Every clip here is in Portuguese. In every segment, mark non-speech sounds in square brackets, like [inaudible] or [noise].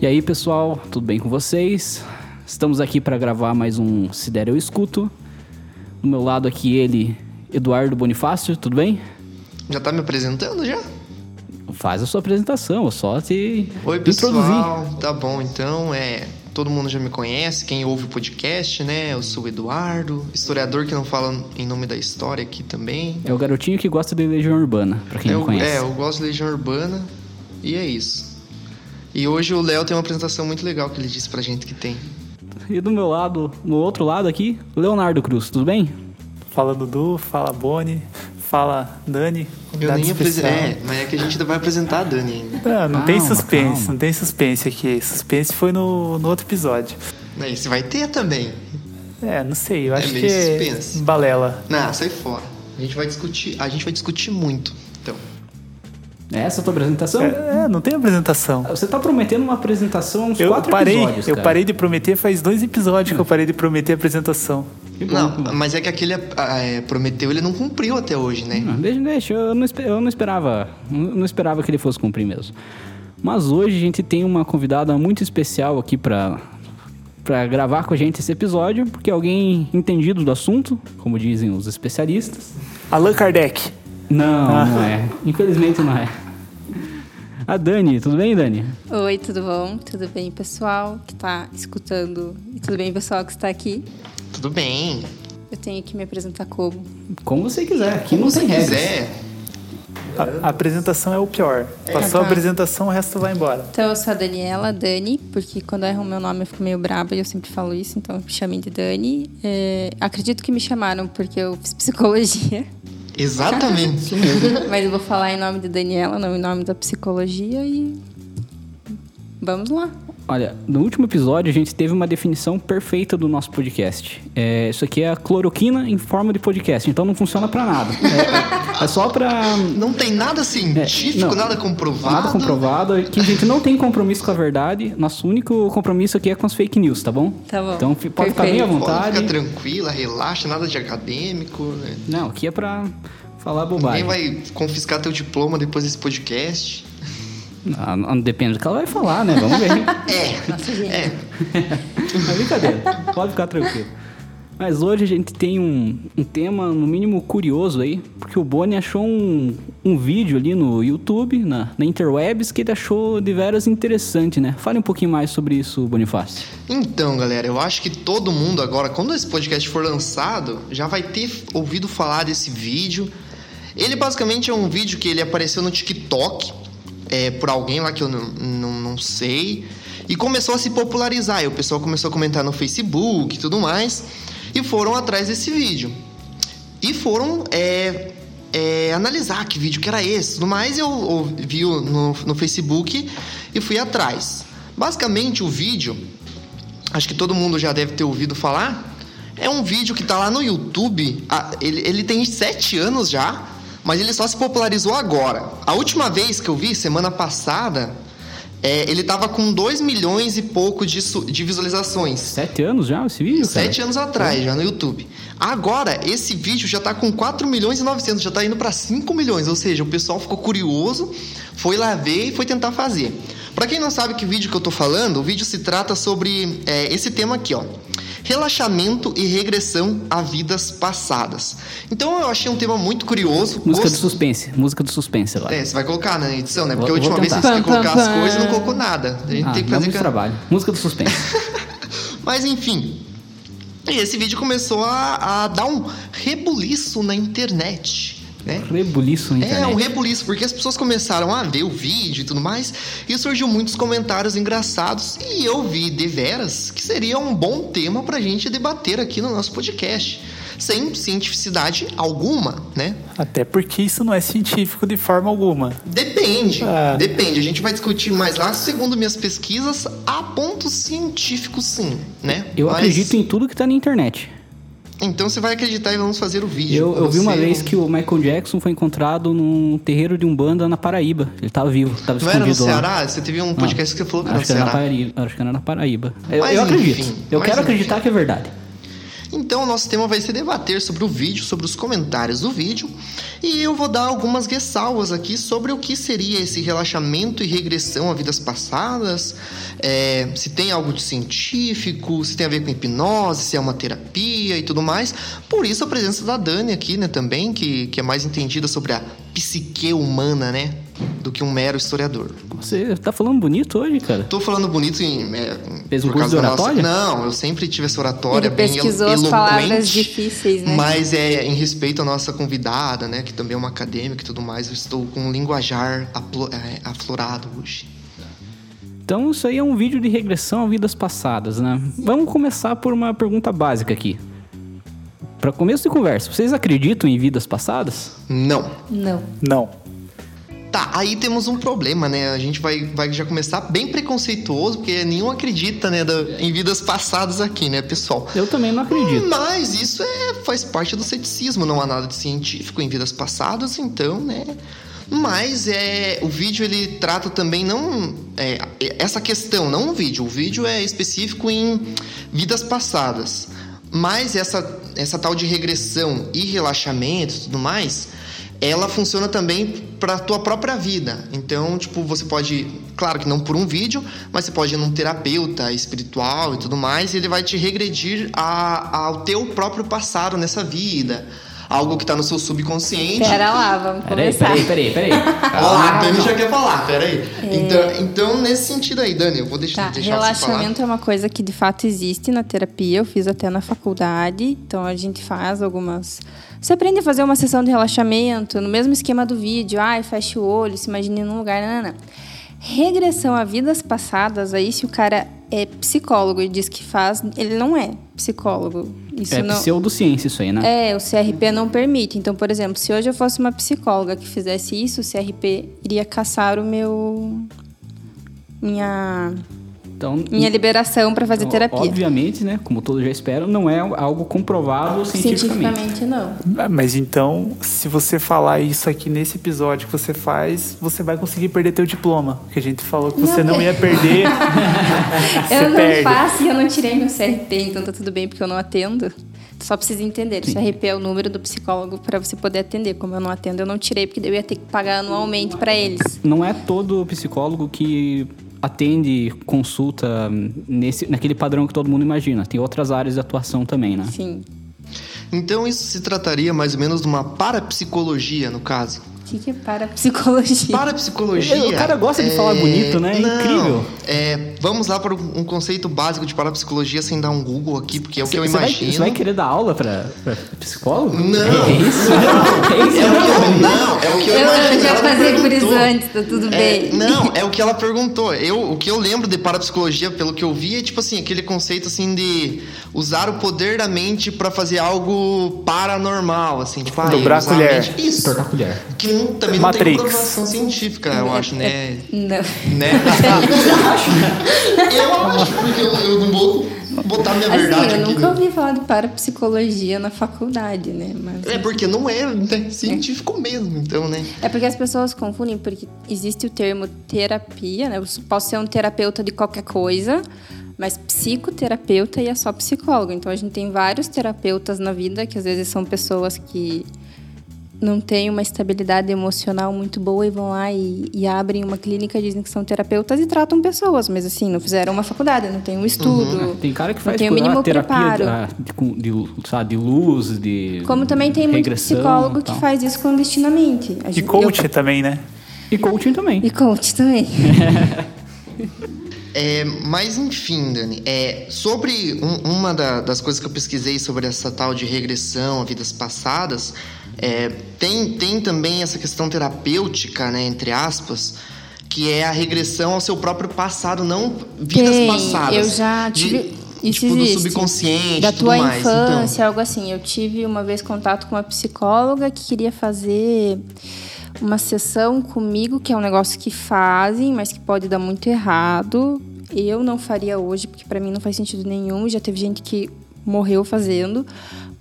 E aí, pessoal, tudo bem com vocês? Estamos aqui para gravar mais um Se Der Eu Escuto. Do meu lado aqui ele, Eduardo Bonifácio, tudo bem? Já tá me apresentando já? Faz a sua apresentação, eu só te Oi, pessoal. Tá bom, então, é, todo mundo já me conhece, quem ouve o podcast, né? Eu sou o Eduardo, historiador que não fala em nome da história aqui também. É o garotinho que gosta de Legião Urbana, para quem eu, não conhece. É, eu gosto de Legião Urbana e é isso. E hoje o Léo tem uma apresentação muito legal que ele disse pra gente que tem. E do meu lado, no outro lado aqui, Leonardo Cruz, tudo bem? Fala Dudu, fala Boni, fala Dani. Eu nem especial. apresentei. É, mas é que a gente ainda vai apresentar a Dani ainda. Não, não Calma, tem suspense, calma. não tem suspense aqui. Suspense foi no, no outro episódio. Você vai ter também. É, não sei, eu É acho meio que é suspense. balela. Não, sai fora. A gente vai discutir, a gente vai discutir muito. É essa a tua apresentação? É, é, não tem apresentação. Você tá prometendo uma apresentação há uns Eu quatro parei, episódios, eu cara. parei de prometer faz dois episódios que eu parei de prometer a apresentação. Não, mas é que aquele ah, é, prometeu, ele não cumpriu até hoje, né? Ah, Deixa, deixa, eu não, eu não esperava, não esperava que ele fosse cumprir mesmo. Mas hoje a gente tem uma convidada muito especial aqui pra para gravar com a gente esse episódio, porque é alguém entendido do assunto, como dizem os especialistas. Allan Kardec. Não, Ah. não é. Infelizmente não é. A Dani, tudo bem, Dani? Oi, tudo bom? Tudo bem, pessoal que está escutando? E tudo bem, pessoal que está aqui? Tudo bem. Eu tenho que me apresentar como? Como você quiser, aqui não Como você tem regras. quiser. A, a apresentação é o pior. Passou a tá. apresentação, o resto vai embora. Então, eu sou a Daniela, Dani, porque quando erram meu nome eu fico meio braba e eu sempre falo isso, então me chamem de Dani. É, acredito que me chamaram porque eu fiz psicologia, Exatamente. [laughs] mas eu vou falar em nome de Daniela, não em nome da psicologia e. Vamos lá. Olha, no último episódio a gente teve uma definição perfeita do nosso podcast. É, isso aqui é a cloroquina em forma de podcast, então não funciona pra nada. É, é só pra não tem nada científico, É, não. nada comprovado. nada comprovado, que a gente não tem compromisso com a verdade. Nosso único compromisso aqui é com as fake news, tá bom? Tá bom. Então pode ficar bem à Perfeito. Pode vontade. ficar tranquila, relaxa, nada de acadêmico. Né? Não, aqui é pra falar Ninguém bobagem. vai confiscar teu diploma depois desse podcast. Ah, não depende do que ela vai falar, né? Vamos ver. [laughs] É, Nossa, gente. é. É brincadeira, pode ficar tranquilo. Mas hoje a gente tem um, um tema, no mínimo, curioso aí, porque o Boni achou um, um vídeo ali no YouTube, na, na Interwebs, que ele achou de veras interessante, né? Fale um pouquinho mais sobre isso, Bonifácio. Então, galera, eu acho que todo mundo agora, quando esse podcast for lançado, já vai ter ouvido falar desse vídeo. Ele basicamente é um vídeo que ele apareceu no TikTok, é, por alguém lá que eu não, não, não sei, e começou a se popularizar. E o pessoal começou a comentar no Facebook e tudo mais, e foram atrás desse vídeo. E foram é, é, analisar que vídeo que era esse tudo mais. Eu, vi no, no Facebook e fui atrás. Basicamente, o vídeo, acho que todo mundo já deve ter ouvido falar. É um vídeo que tá lá no YouTube. Ah, ele, ele tem sete anos já, mas ele só se popularizou agora. A última vez que eu vi, semana passada, é, ele tava com 2 milhões e pouco de, de visualizações. Sete anos já esse vídeo, cara? Sete anos atrás, já no YouTube. Agora, esse vídeo já tá com 4 milhões e 900, já tá indo para 5 milhões. Ou seja, o pessoal ficou curioso, foi lá ver e foi tentar fazer. Para quem não sabe que vídeo que eu tô falando, o vídeo se trata sobre é, esse tema aqui, ó. Relaxamento e regressão a vidas passadas. Então eu achei um tema muito curioso. Música Gost- do suspense, música do suspense agora. É, você vai colocar na edição, né? Porque Vou- a última vez você tentar. quis colocar as coisas e não colocou nada. A gente Ah, tem que fazer muito trabalho. Música do suspense. [laughs] Mas enfim. E esse vídeo começou a, a dar um rebuliço na internet. Né? Rebuliço na É, internet. um rebuliço, porque as pessoas começaram a ver o vídeo e tudo mais, e surgiu muitos comentários engraçados, e eu vi de veras que seria um bom tema pra gente debater aqui no nosso podcast. Sem cientificidade alguma, né? Até porque isso não é científico de forma alguma. Depende, Ah. depende. A gente vai discutir mais lá. Segundo minhas pesquisas, há pontos científicos sim, né? Eu Mas- acredito em tudo que tá na internet. Então você vai acreditar e vamos fazer o vídeo. Eu, eu vi uma vez não- que o Michael Jackson foi encontrado num terreiro de Umbanda na Paraíba. Ele tava vivo, tava Não era no escondido lá. Ceará? Você teve um podcast que você falou que era no que, era na Ceará. Paraíba, acho que era na Paraíba. Eu, Mas eu enfim, acredito. Eu mas quero enfim. acreditar que é verdade. Então, o nosso tema vai ser debater sobre o vídeo, sobre os comentários do vídeo, e eu vou dar algumas ressalvas aqui sobre o que seria esse relaxamento e regressão a vidas passadas, é, se tem algo de científico, se tem a ver com hipnose, se é uma terapia e tudo mais. Por isso a presença da Dani aqui, né, também, que, que é mais entendida sobre a psique humana, né? Do que um mero historiador. Você tá falando bonito hoje, cara? Tô falando bonito em. É, Fez um por curso causa de nossa- oratória? Não, eu sempre tive essa oratória Ele bem pesquisou elo- as eloquente. palavras difíceis, né? Mas é em respeito à nossa convidada, né? Que também é uma acadêmica e tudo mais. Eu estou com um linguajar é, aflorado hoje. Então, isso aí é um vídeo de regressão a vidas passadas, né? Vamos começar por uma pergunta básica aqui. Para começo de conversa, vocês acreditam em vidas passadas? Não. Não. Não. Tá, aí temos um problema, né? A gente vai, vai já começar bem preconceituoso, porque nenhum acredita, né, da- em vidas passadas aqui, né, pessoal? Eu também não acredito. Mas isso é, faz parte do ceticismo, não há nada de científico em vidas passadas, então, né? Mas é, o vídeo ele trata também não é, essa questão, não o vídeo. O vídeo é específico em vidas passadas. Mas essa, essa tal de regressão e relaxamento e tudo mais, ela funciona também para tua própria vida. Então, tipo, você pode, claro que não por um vídeo, mas você pode ir num terapeuta espiritual e tudo mais, e ele vai te regredir a- ao teu próprio passado nessa vida. Algo que tá no seu subconsciente. Pera lá, vamos Peraí, começar. peraí, peraí, peraí. [laughs] Ó, a Dani já quer falar, peraí. Então, então, nesse sentido aí, Dani, eu vou deixar, Tá, deixar você falar. relaxamento é uma coisa que de fato existe na terapia. Eu fiz até na faculdade. Então a gente faz algumas. Você aprende a fazer uma sessão de relaxamento no mesmo esquema do vídeo. Ai, fecha o olho, se imagine num lugar. Não, não, não. Regressão a vidas passadas, aí se o cara é psicólogo e diz que faz, ele não é psicólogo. Isso É não. pseudociência isso aí, né? É, o CRP não permite. Então, por exemplo, se hoje eu fosse uma psicóloga que fizesse isso, o CRP iria caçar o meu. minha, Então, minha liberação para fazer ó- terapia. Obviamente, né? Como todos já esperam, não é algo comprovado cientificamente. Cientificamente, não. Ah, Mas então, se você falar isso aqui nesse episódio que você faz, você vai conseguir perder teu diploma. Porque a gente falou que você Não, não é- ia perder. [laughs] eu não perde. faço e eu não tirei meu CRP, então tá tudo bem porque eu não atendo. Só precisa entender. O CRP é o número do psicólogo para você poder atender. Como eu não atendo, eu não tirei porque eu ia ter que pagar anualmente para eles. Não é todo psicólogo que atende consulta nesse, naquele padrão que todo mundo imagina. Tem outras áreas de atuação também, né? Sim. Então, isso se trataria mais ou menos de uma parapsicologia, no caso. O que, que é parapsicologia? Parapsicologia. O cara gosta de falar bonito, né? É não, incrível. É, vamos lá para um conceito básico de parapsicologia sem dar um Google aqui, porque é o que eu Você vai, imagino. você vai querer dar aula pra, pra psicólogo? Não. É isso? [laughs] É isso? É o que eu, não, é o que eu, Eu, imagino. eu já passei por isso antes, tá tudo É, bem. não, é o que ela perguntou. Eu, o que eu lembro de parapsicologia, pelo que eu vi, é tipo assim, aquele conceito assim de usar o poder da mente pra fazer algo paranormal, assim, tipo, ah, Dobrar a colher. mente- Isso. Tortar a colher. Que não- também não Matrix. tem comprovação científica, eu acho, né? Não. né? [laughs] eu acho, porque eu, eu não vou botar minha verdade Assim, eu aqui. nunca né? ouvi falar de parapsicologia na faculdade, né? Mas É porque não é né, científico mesmo, então, né? É porque as pessoas confundem, porque existe o termo terapia, né? Eu posso ser um terapeuta de qualquer coisa, mas psicoterapeuta e é só psicólogo. Então a gente tem vários terapeutas na vida, que às vezes são pessoas que não têm uma estabilidade emocional muito boa e vão lá e, e abrem uma clínica, dizem que são terapeutas e tratam pessoas, mas assim, não fizeram uma faculdade, não tem um estudo. Tem cara que não faz tem o ah, mínimo terapia preparo. de, de, com- de, sabe, de luz, de Como também tem muito psicólogo e que faz isso clandestinamente. A E gente- coach eu- também, né? E coaching também. E coach também. [laughs] É, mas enfim, Dani, é, sobre um- uma da- das coisas que eu pesquisei sobre essa tal de regressão a vidas passadas, é, tem, tem também essa questão terapêutica, né, entre aspas, que é a regressão ao seu próprio passado, não vidas Tem, passadas. eu já De- tive. Isso tipo, existe. do subconsciente Da tua mais. então. infância, algo assim. Eu tive uma vez contato com uma psicóloga que queria fazer uma sessão comigo, que é um negócio que fazem, mas que pode dar muito errado. Eu não faria hoje, porque pra mim não faz sentido nenhum. Já teve gente que morreu fazendo,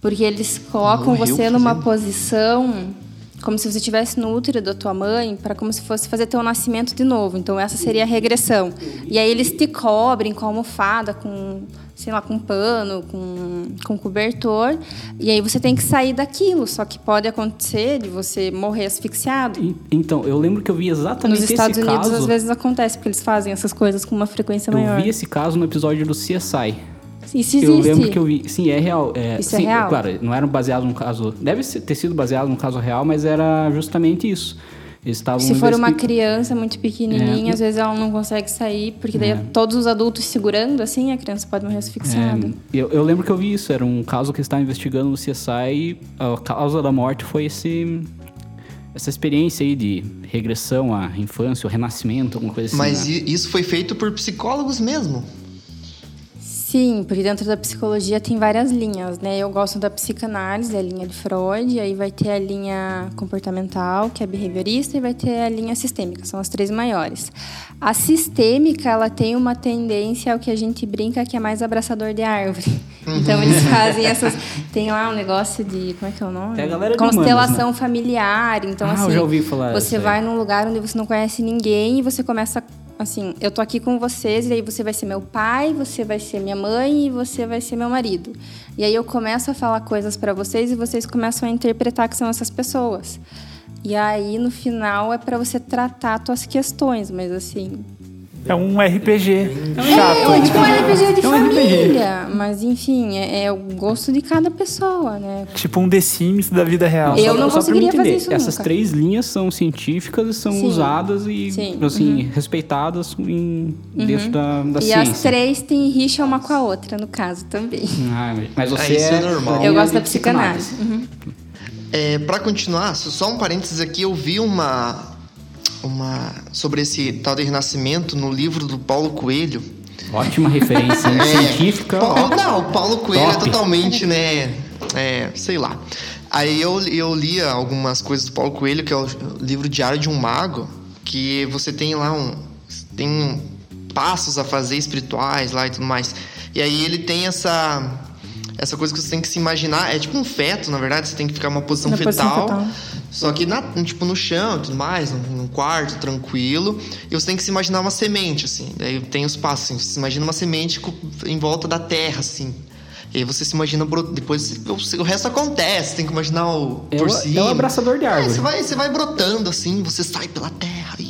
porque eles colocam Morreu você numa fazendo? posição como se você estivesse no útero da tua mãe, para como se fosse fazer teu nascimento de novo. Então essa seria a regressão. E aí eles te cobrem com almofada, com sei lá, com pano, com, com cobertor, e aí você tem que sair daquilo. Só que pode acontecer de você morrer asfixiado. E- Então, eu lembro que eu vi exatamente Nos Estados esse Unidos, caso. às vezes acontece, porque eles fazem essas coisas com uma frequência maior. Eu vi esse caso no episódio do CSI. Isso existe. Eu lembro que eu vi. Sim, é real. É, Isso é sim, real? Claro, não era baseado num caso. Deve ter sido baseado num caso real, mas era justamente isso. Eles estavam. Se for uma criança muito pequenininha, É. às vezes ela não consegue sair, porque daí É. todos os adultos segurando, assim, a criança pode morrer asfixiada. É, eu, eu lembro que eu vi isso. Era um caso que eles estavam investigando no CSI e a causa da morte foi esse. Essa experiência aí de regressão à infância, ou renascimento, alguma coisa assim. Mas né? isso foi feito por psicólogos mesmo. Sim, porque dentro da psicologia tem várias linhas, né? Eu gosto da psicanálise, a linha de Freud, aí vai ter a linha comportamental, que é behaviorista, e vai ter a linha sistêmica, são as três maiores. A sistêmica, ela tem uma tendência ao que a gente brinca que é mais abraçador de árvore. Então eles [laughs] fazem essas. Tem lá um negócio de. Como é que é o nome? É a galera de Constelação humanos, familiar. Então, Ah, eu assim. já ouvi falar Você vai num lugar onde você não conhece ninguém e você começa assim, eu tô aqui com vocês e aí você vai ser meu pai, você vai ser minha mãe e você vai ser meu marido. E aí eu começo a falar coisas pra vocês e vocês começam a interpretar que são essas pessoas. E aí no final é pra você tratar suas questões, mas assim, É um RPG é chato. tipo um RPG de É um RPG. família, mas enfim, é, é o gosto de cada pessoa, né? Tipo um The Sims da vida real. Eu Só- não só conseguiria fazer entender, isso Essas nunca. três linhas são científicas e são Sim. usadas e Sim, Uhum. assim respeitadas em, dentro da, da e ciência. as três têm rixa uma com a outra, no caso também. Ah, mas você Ah, isso é é normal. Eu gosto da de psicanálise. Uhum. É, para continuar, só um parênteses aqui, eu vi uma uma sobre esse tal de renascimento no livro do Paulo Coelho. Ótima referência hein? [laughs] científica. É. Paulo, não, o Paulo Coelho Top. é totalmente, né? É, sei lá. Aí eu, eu lia algumas coisas do Paulo Coelho, que é o livro Diário de um Mago, que você tem lá um. Tem um- passos a fazer espirituais lá e tudo mais. E aí ele tem essa. Essa coisa que você tem que se imaginar. É tipo um feto, na verdade, você tem que ficar numa posição Na posição fetal. Só que na, tipo no chão e tudo mais, num, num quarto, tranquilo. E você tem que se imaginar uma semente, assim. Daí tem os passos, assim. Você se imagina uma semente em volta da terra, assim. E aí você se imagina depois o, resto acontece, tem que imaginar o É por cima. é o abraçador de É, árvore. você vai, você vai brotando assim, você sai pela terra e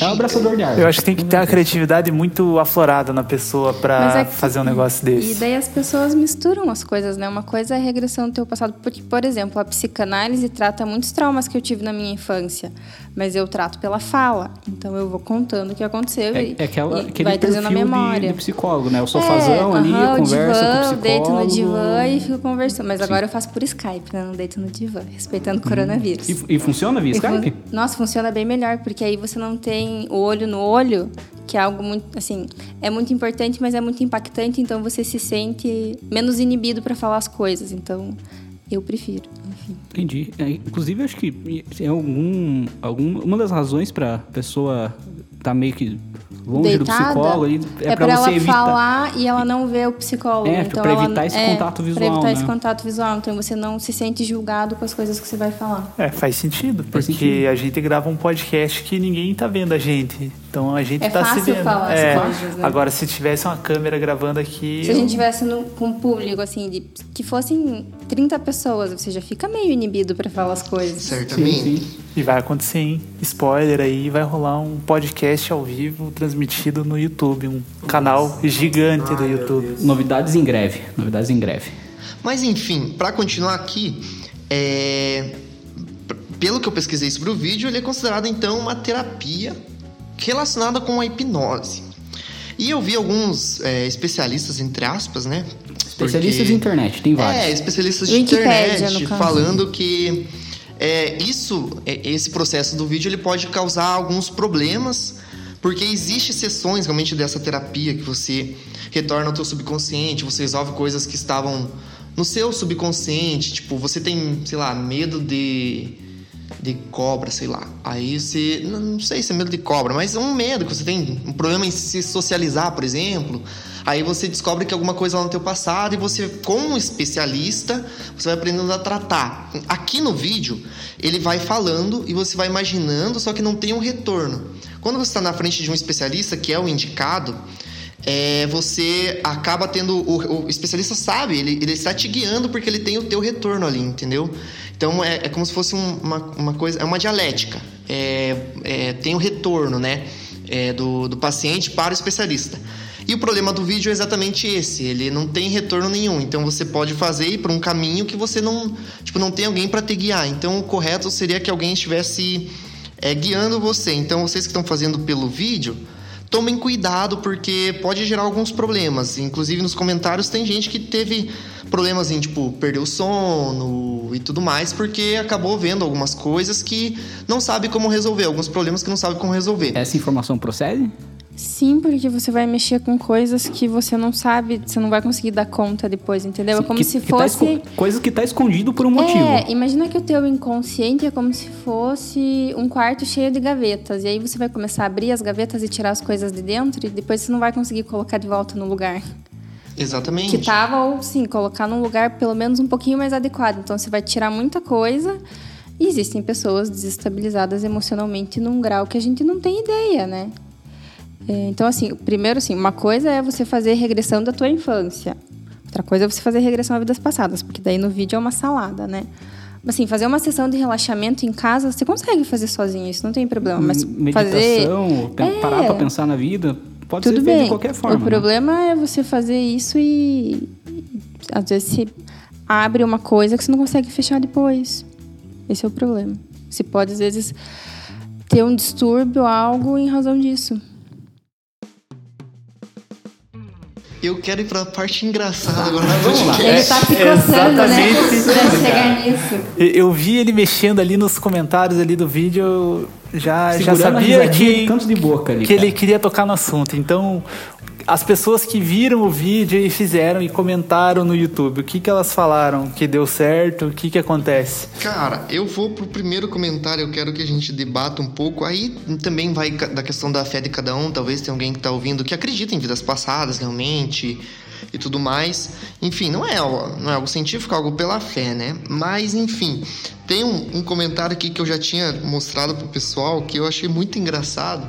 É o abraçador de árvore. Eu acho que tem que ter uma criatividade muito aflorada na pessoa pra Mas é fazer um negócio E desse. daí as pessoas misturam as coisas, né? Uma coisa é a regressão do teu passado. Porque, por exemplo, a psicanálise trata muitos traumas que eu tive na minha infância. Mas eu trato pela fala. Então eu vou contando o que aconteceu É, e, é aquela, e vai trazendo a perfil de- memória. De, psicólogo, né? O sofazão ali, aham, o conversa divã, com o eu psicólogo. deito no divã e fico conversando. Mas agora eu faço por Skype, né? Não deito no divã, respeitando o coronavírus. E, e funciona via E fun- Skype? Nossa, funciona bem melhor, porque aí você não tem o olho no olho, que é algo muito, assim, é muito importante, mas é muito impactante, então você se sente menos inibido para falar as coisas. Então, eu prefiro. Enfim. Entendi. É, inclusive, acho que é algum, algum, uma das razões pra pessoa tá meio que longe do Deitada, psicólogo ali, é, é pra pra você ela evitar. falar e ela não vê o psicólogo. É, então pra ela- evitar esse é, contato Pra visual, evitar esse né? contato visual. Então você não se sente julgado com as coisas que você vai falar. É, faz sentido, Faz porque sentido. a gente grava um podcast que ninguém tá vendo a gente. Então a gente É tá se fácil vendo. falar as é. coisas, né? Agora, se tivesse uma câmera gravando aqui. Se a eu- gente tivesse no, com um público, assim, de que fossem 30 pessoas, você já fica meio inibido para falar as coisas. Certamente. Sim, sim. E vai acontecer, hein? Spoiler aí, vai rolar um podcast ao vivo transmitido no YouTube, um canal gigante do YouTube. Novidades em greve. Novidades em greve. Mas enfim, pra continuar aqui, é, pelo que eu pesquisei sobre o vídeo, ele é considerado então uma terapia relacionada com a hipnose. E eu vi alguns é, especialistas, entre aspas, né? Especialistas Porque- de internet, tem vários. É, especialistas de Wikipédia, internet falando que é, isso, é, esse processo do vídeo, ele pode causar alguns problemas, porque existe sessões realmente dessa terapia que você retorna ao teu subconsciente, você resolve coisas que estavam no seu subconsciente, tipo, você tem, sei lá, medo de de cobra, sei lá. Aí você, não, sei se é medo de cobra, mas é um medo que você tem, um problema em se socializar, por exemplo. Aí você descobre que alguma coisa lá no teu passado e você, como especialista, você vai aprendendo a tratar. Aqui no vídeo, ele vai falando e você vai imaginando, só que não tem um retorno. Quando você está na frente de um especialista, que é o indicado, é, você acaba tendo. O, o, especialista sabe, ele, ele está te guiando porque ele tem o teu retorno ali, entendeu? Então é, é como se fosse um, uma, uma coisa. É uma dialética. É, é, tem o retorno, né? É, do, do paciente para o especialista. E o problema do vídeo é exatamente esse, ele não tem retorno nenhum. Então você pode fazer ir por um caminho que você não, tipo, não tem alguém para te guiar. Então o correto seria que alguém estivesse é, guiando você. Então vocês que estão fazendo pelo vídeo, tomem cuidado porque pode gerar alguns problemas. Inclusive nos comentários tem gente que teve problemas em tipo perder o sono e tudo mais porque acabou vendo algumas coisas que não sabe como resolver, alguns problemas que não sabe como resolver. Essa informação procede? Sim, porque você vai mexer com coisas que você não sabe, você não vai conseguir dar conta depois, entendeu? Sim, é como que, se que tá fosse. Tá coisa que tá escondido por um motivo. É, imagina que o teu inconsciente é como se fosse um quarto cheio de gavetas. E aí você vai começar a abrir as gavetas e tirar as coisas de dentro e depois você não vai conseguir colocar de volta no lugar. Exatamente. Que tava, ou sim, colocar num lugar pelo menos um pouquinho mais adequado. Então você vai tirar muita coisa. E existem pessoas desestabilizadas emocionalmente num grau que a gente não tem ideia, né? Então, assim, primeiro, assim, uma coisa é você fazer regressão da tua infância. Outra coisa é você fazer regressão a vidas passadas, porque daí no vídeo é uma salada, né? Assim, fazer uma sessão de relaxamento em casa, você consegue fazer sozinho, isso não tem problema. Mas Meditação, fazer... parar é, pra pensar na vida, pode tudo ser bem. feito de qualquer forma. O né? problema é você fazer isso e... Às vezes você abre uma coisa que você não consegue fechar depois. Esse é o problema. Você pode, às vezes, ter um distúrbio, algo em razão disso. Eu quero ir pra parte engraçada agora. Vamos lá. Ele tá se coçando, né? Pra chegar nisso. Eu vi ele mexendo ali nos comentários ali do vídeo, eu já, já Segurando sabia que, canto de boca ali, que ele queria tocar no assunto. Então, as pessoas que viram o vídeo e fizeram e comentaram no YouTube, o que, que elas falaram? Que deu certo? O que, que acontece? Cara, eu vou pro primeiro comentário, eu quero que a gente debata um pouco. Aí também vai da questão da fé de cada um. Talvez tenha alguém que tá ouvindo que acredita em vidas passadas realmente e tudo mais. Enfim, não é, não é algo científico, é algo pela fé, né? Mas, enfim, tem um, um comentário aqui que eu já tinha mostrado pro pessoal que eu achei muito engraçado.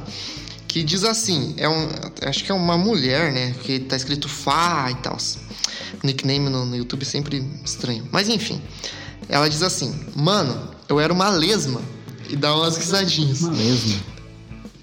Que diz assim, é um, acho que é uma mulher, né? Que tá escrito Fá e tal. Nickname no, no YouTube sempre estranho. Mas enfim, ela diz assim: Mano, eu era uma lesma. E dá umas risadinhas. Uma lesma.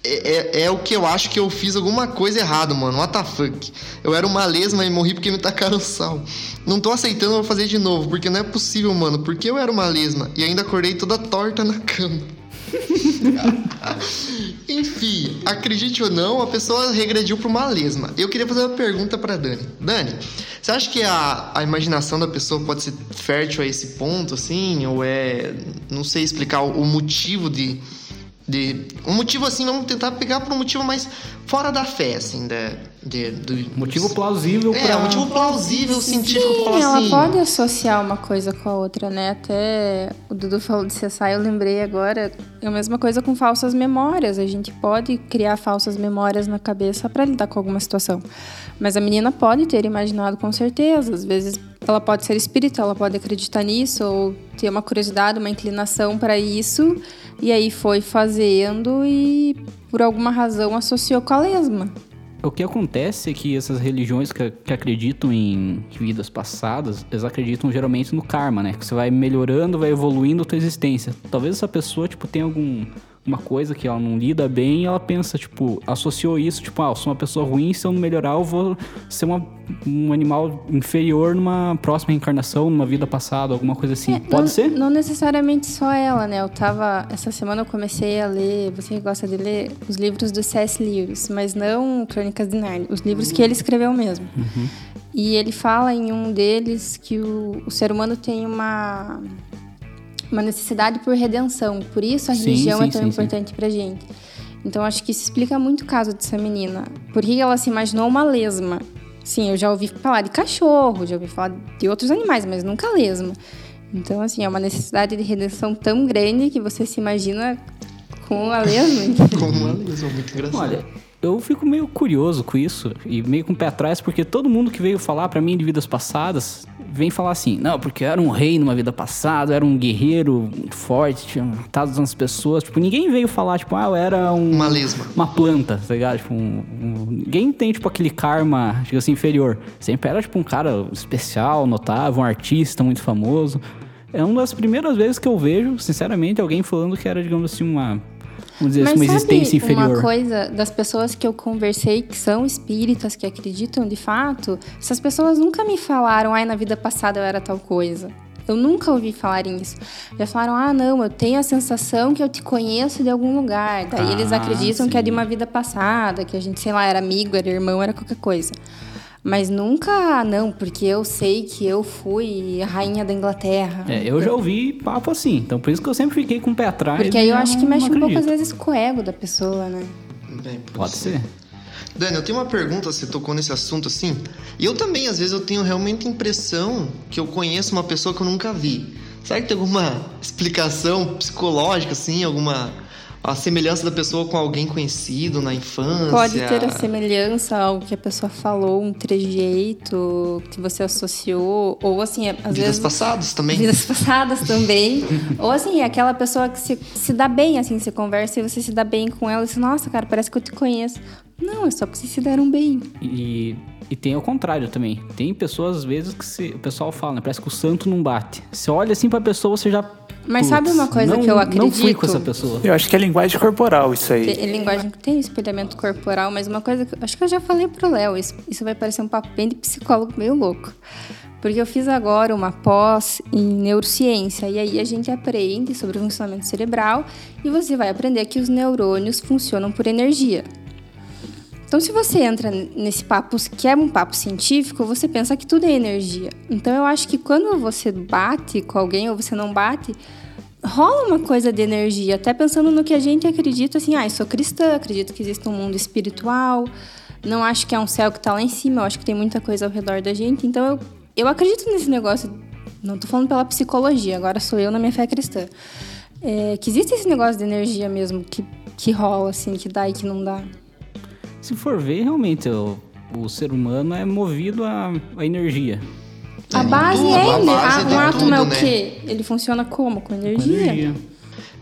É, é- é o que eu acho que eu fiz alguma coisa errada, mano. What the fuck? Eu era uma lesma e morri porque me tacaram sal. Não tô aceitando, vou fazer de novo, porque não é possível, mano. Porque eu era uma lesma e ainda acordei toda torta na cama. [laughs] Enfim, acredite ou não, a pessoa regrediu para uma lesma. Eu queria fazer uma pergunta para Dani. Dani, você acha que a, a imaginação da pessoa pode ser fértil a esse ponto, assim? Ou é. Não sei explicar o, o motivo de. De um motivo assim, vamos tentar pegar por um motivo mais fora da fé, assim, da, de, do. Motivo plausível É, pra... um motivo plausível, científico, Sim, pra falar ela assim. pode associar uma coisa com a outra, né? Até o Dudu falou de CSI, eu lembrei agora. É a mesma coisa com falsas memórias. A gente pode criar falsas memórias na cabeça para lidar com alguma situação. Mas a menina pode ter imaginado com certeza. Às vezes ela pode ser espírita, ela pode acreditar nisso, ou ter uma curiosidade, uma inclinação para isso. E aí foi fazendo e por alguma razão associou com a lesma. O que acontece é que essas religiões que, que acreditam em vidas passadas, eles acreditam geralmente no karma, né? Que você vai melhorando, vai evoluindo a tua existência. Talvez essa pessoa, tipo, tenha algum uma coisa que ela não lida bem e ela pensa, tipo, associou isso, tipo, ah, eu sou uma pessoa ruim, se eu não melhorar, eu vou ser uma, um animal inferior numa próxima reencarnação, numa vida passada, alguma coisa assim. É, Pode não, ser? Não necessariamente só ela, né? Eu tava. Essa semana eu comecei a ler, você que gosta de ler, os livros do C.S. Lewis, mas não Crônicas de Narnia, os livros que ele escreveu mesmo. E ele fala em um deles que o, o ser humano tem uma, uma necessidade por redenção. Por isso a Sim, religião sim, é tão sim, sim. importante pra gente. Então acho que isso explica muito o caso dessa menina. Por que ela se imaginou uma lesma? Sim, eu já ouvi falar de cachorro, já ouvi falar de outros animais, mas nunca lesma. Então, assim, é uma necessidade de redenção tão grande que você se imagina com a lesma. [laughs] Como uma lesma, muito engraçado. Olha, eu fico meio curioso com isso e meio com o pé atrás, porque todo mundo que veio falar pra mim de vidas passadas vem falar assim: não, porque eu era um rei numa vida passada, eu era um guerreiro forte, tinha matado as pessoas. Tipo, ninguém veio falar, tipo, ah, eu era um. Uma lesma. Uma planta, tá ligado? Tipo, um, um- ninguém tem, tipo, aquele karma, diga assim, inferior. Sempre era, tipo, um cara especial, notável, um artista muito famoso. É uma das primeiras vezes que eu vejo, sinceramente, alguém falando que era, digamos assim, uma. Vamos dizer, assim, uma existência sabe inferior. uma coisa das pessoas que eu conversei que são espíritas, que acreditam de fato? Essas pessoas nunca me falaram, ai, na vida passada eu era tal coisa. Eu nunca ouvi falarem isso. Já falaram, ah, não, eu tenho a sensação que eu te conheço de algum lugar. Daí eles Ah, acreditam que é de sim. uma vida passada, que a gente, sei lá, era amigo, era irmão, era qualquer coisa. Mas nunca, não, porque eu sei que eu fui a rainha da Inglaterra. É, eu já ouvi papo assim, então por isso que eu sempre fiquei com o pé atrás. Porque aí eu acho que mexe um pouco, às vezes, com o ego da pessoa, né? Bem, Pode ser. Dani, eu tenho uma pergunta, você tocou nesse assunto assim. E eu também, às vezes, eu tenho realmente a impressão que eu conheço uma pessoa que eu nunca vi. Será que tem alguma [laughs] explicação psicológica, assim, alguma a semelhança da pessoa com alguém conhecido na infância? Pode ter a semelhança, algo que a pessoa falou, um trejeito que você associou, ou assim, às Vidas vezes. passadas também. Vidas passadas também. [laughs] ou assim, aquela pessoa que se, se dá bem, assim, você conversa e você se dá bem com ela e você, nossa, cara, parece que eu te conheço. Não, é só porque vocês se deram bem. E, e tem o contrário também. Tem pessoas, às vezes, que se- o pessoal fala, né? Parece que o santo não bate. Você olha assim pra pessoa, você já. Mas Putz, sabe uma coisa não- que eu Não fui acredito? com essa pessoa. Eu acho que é linguagem corporal isso aí. Tem, linguagem que tem espelhamento corporal, mas uma coisa que acho que eu já falei pro Léo, isso, isso vai parecer um papo bem de psicólogo meio louco. Porque eu fiz agora uma pós em neurociência e aí a gente aprende sobre o funcionamento cerebral e você vai aprender que os neurônios funcionam por energia. Então, se você entra nesse papo, que é um papo científico, você pensa que tudo é energia. Então, eu acho que quando você bate com alguém ou você não bate, rola uma coisa de energia. Até pensando no que a gente acredita, assim, ah, eu sou cristã, acredito que existe um mundo espiritual, não acho que é um céu que está lá em cima, eu acho que tem muita coisa ao redor da gente. Então, eu, eu acredito nesse negócio. Não tô falando pela psicologia, agora sou eu na minha fé cristã. É, que existe esse negócio de energia mesmo, que, que rola, assim, que dá e que não dá. Se for ver, realmente, o, o ser humano é movido a, a energia. A É, base tudo, é a ele. base de um átomo é o né? quê? Ele funciona como? Com Com energia? energia.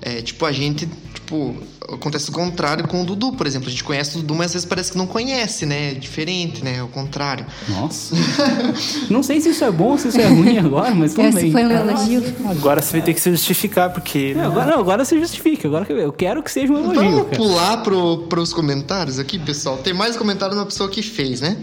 É, tipo, a gente, tipo, acontece o contrário com o Dudu, por exemplo. A gente conhece o Dudu, mas às vezes parece que não conhece, né? É diferente, né? É o contrário. Nossa. [laughs] não sei se isso é bom ou se isso é ruim agora, mas tudo Esse bem. foi um elogio. Agora você vai ter que se justificar, porque. É, agora, não, agora se justifica. Agora que eu- quero que seja um elogio. Vamos cara. pular pro, pros comentários aqui, pessoal. Tem mais comentário da pessoa que fez, né?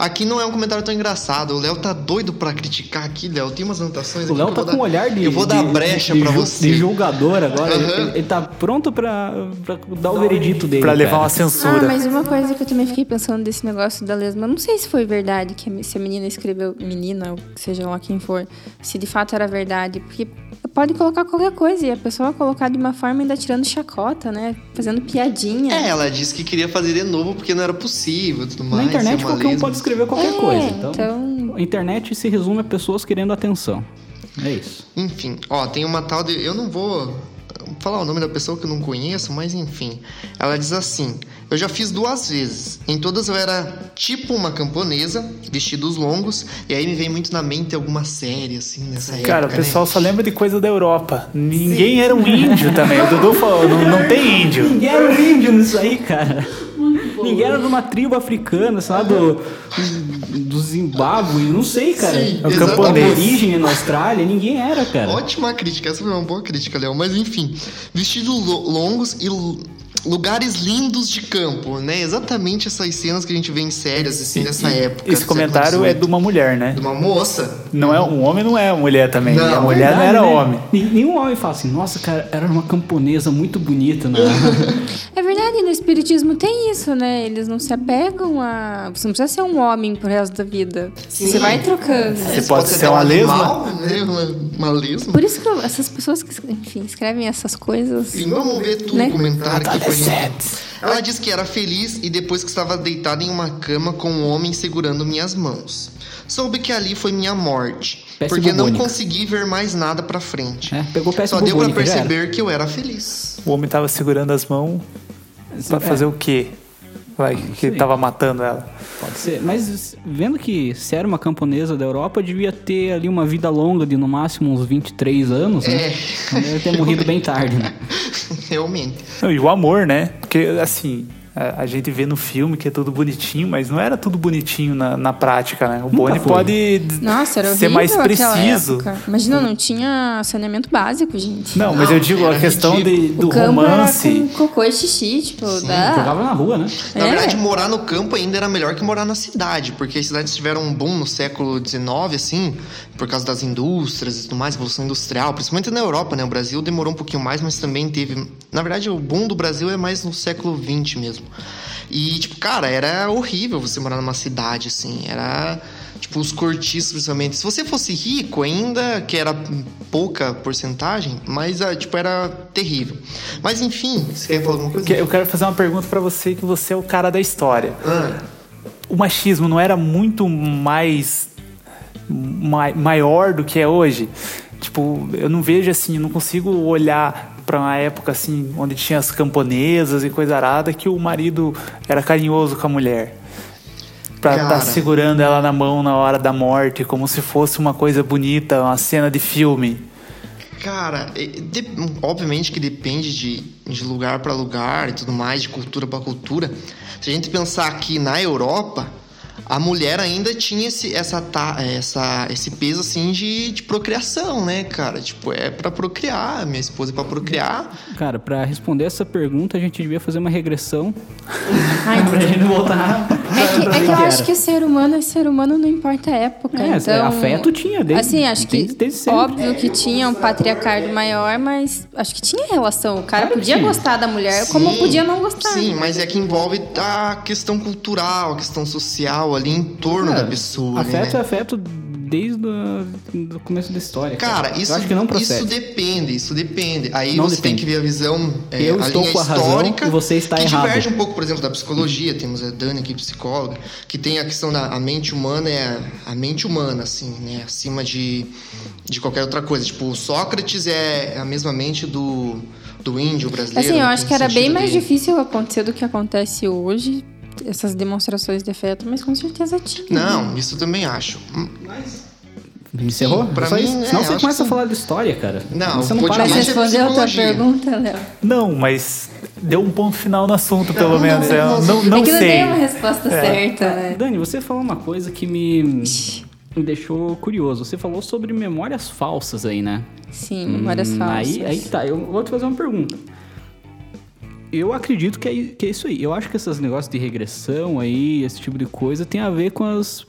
Aqui não é um comentário tão engraçado. O Léo tá doido pra criticar aqui, Léo. Tem umas anotações O aqui. Léo que tá com um dar- olhar de. Eu vou dar de- brecha de pra ju- você. De julgador agora. Aham. Ele, ele tá pronto pra, pra dar o veredito dele. Pra levar cara. uma Ah, censura. mas uma coisa que eu também fiquei pensando desse negócio da lesma, eu não sei se foi verdade que a- se a menina escreveu, menina, ou seja lá quem for, se de fato era verdade, porque pode colocar qualquer coisa e a pessoa colocar de uma forma ainda tirando chacota, né? Fazendo piadinha. É, ela disse que queria fazer de novo porque não era possível e tudo Na mais. internet ser uma qualquer um pode escrever qualquer É, coisa. Então, então- a internet se resume a pessoas querendo atenção. É isso. Enfim, ó, tem uma tal de. Eu não vou falar o nome da pessoa que eu não conheço, mas enfim. Ela diz assim: Eu já fiz duas vezes. Em todas eu era tipo uma camponesa, vestidos longos, e aí me vem muito na mente alguma série, assim, nessa Cara, época. o pessoal né? só lembra de coisa da Europa. Ninguém era um índio também. O Dudu falou, não, não tem índio. Ninguém era um índio nisso aí, cara. Ninguém era de uma tribo africana, sei lá, do, do Zimbábue, não sei, cara. Sim, É o Da camponês. origem na Austrália, ninguém era, cara. Ótima crítica, essa foi uma boa crítica, Léo. Mas enfim, vestidos lo- longos e lugares lindos de campo, né? Exatamente essas cenas que a gente vê em séries, assim, nessa época. Esse comentário é de uma mulher, né? De uma moça. Não é um homem não é mulher também. Não, a mulher não Verdade, era né? homem. Nen- Nenhum homem fala assim, nossa, cara, era uma camponesa muito bonita. Né? [laughs] É verdade, no espiritismo tem isso, né? Eles não se apegam a. Você não precisa ser um homem pro resto da vida. Você vai trocando. Você Isso pode ser até uma um lesma? animal, né? Uma, uma lesma. Por isso que eu- essas pessoas que, enfim, escrevem essas coisas. Sim, vamos ver tudo Né? comentário aqui pra gente. Ela disse que era feliz e depois que estava deitada em uma cama com um homem segurando minhas mãos. Soube que ali foi minha morte, Peste porque não consegui ver mais nada pra frente. É, pegou Só deu bubônica, era. perceber que eu era feliz. O homem tava segurando as mãos pra É. fazer o quê? Vai, que sei. tava matando ela. Pode ser. Mas vendo que se era uma camponesa da Europa, devia ter ali uma vida longa de no máximo uns 23 anos, né? É. Deve ter morrido bem tarde, né? [laughs] Realmente. E o amor, né? Porque, assim, a gente vê no filme que é tudo bonitinho, mas não era tudo bonitinho na, na prática, né? O Boni pode Nossa, era ser mais preciso. Imagina, não tinha saneamento básico, gente. Não, mas eu digo a questão de, ridículo. do o campo romance. era com cocô e xixi, tipo, dá. Jogava na rua, né? Na É. verdade, morar no campo ainda era melhor que morar na cidade, porque as cidades tiveram um boom no século XIX, assim, por causa das indústrias e tudo mais, evolução industrial, principalmente na Europa, né? O Brasil demorou um pouquinho mais, mas também teve. Na verdade, o boom do Brasil é mais no século XX mesmo. E, tipo, cara, era horrível você morar numa cidade, assim. Era. Tipo, os cortiços, principalmente. Se você fosse rico ainda, que era pouca porcentagem, mas, ah, tipo, era terrível. Mas, enfim, você quer falar alguma coisa? Eu quero fazer uma pergunta pra você, que você é o cara da história. Ah. O machismo não era muito mais ma- maior do que é hoje? Tipo, eu não vejo assim, eu não consigo olhar pra uma época assim, onde tinha as camponesas e coisa arada, que o marido era carinhoso com a mulher. Pra estar Cara. segurando ela na mão na hora da morte, como se fosse uma coisa bonita, uma cena de filme. Cara, de- obviamente que depende de, de lugar para lugar e tudo mais, de cultura para cultura. Se a gente pensar aqui na Europa, a mulher ainda tinha esse, essa, essa, esse peso assim de, de procriação, né, cara? Tipo, é para procriar, minha esposa é pra procriar. Cara, pra responder essa pergunta, a gente devia fazer uma regressão Ai, [laughs] pra gente voltar. É que, é que eu acho que ser humano é ser humano, não importa a época. É, então, afeto tinha desde- Assim, acho que desde- desde óbvio que tinha um patriarcado maior, mas acho que tinha relação. O cara Claro podia tinha. gostar da mulher, como Sim, podia não gostar. Sim, mas é que envolve a questão cultural, a questão social ali em torno da pessoa. Afeto né? é afeto desde o começo da história. Cara, isso, Eu acho que não isso procede. depende, isso depende. Aí Não você tem depende. que ver a visão, é, Eu a estou linha com a razão histórica, e você está que errado. diverge um pouco, por exemplo, da psicologia. Temos a Dani aqui, psicóloga, que tem a questão da a mente humana é a, a mente humana, assim, né? Acima de, de qualquer outra coisa. Tipo, o Sócrates é a mesma mente do, do índio brasileiro. Assim, eu acho que era bem mais de- difícil acontecer do que acontece hoje, essas demonstrações de afeto, mas com certeza tinha. Não, isso eu também acho. Encerrou? Sim, pra Só mim, isso? é, Senão eu você começa a que falar de história, cara. Não, você não pode Mas é respondeu a tua pergunta, Léo? Não, mas deu um ponto final no assunto, pelo Não, menos. não, Eu não. não, não é que não sei. tem uma resposta certa, né? Dani, você falou uma coisa que me, me deixou curioso. Você falou sobre memórias falsas aí, né? Sim, memórias Hum, falsas. Aí, aí que tá, eu vou te fazer uma pergunta. Eu acredito que é, que é isso aí. Eu acho que esses negócios de regressão aí, esse tipo de coisa, tem a ver com as.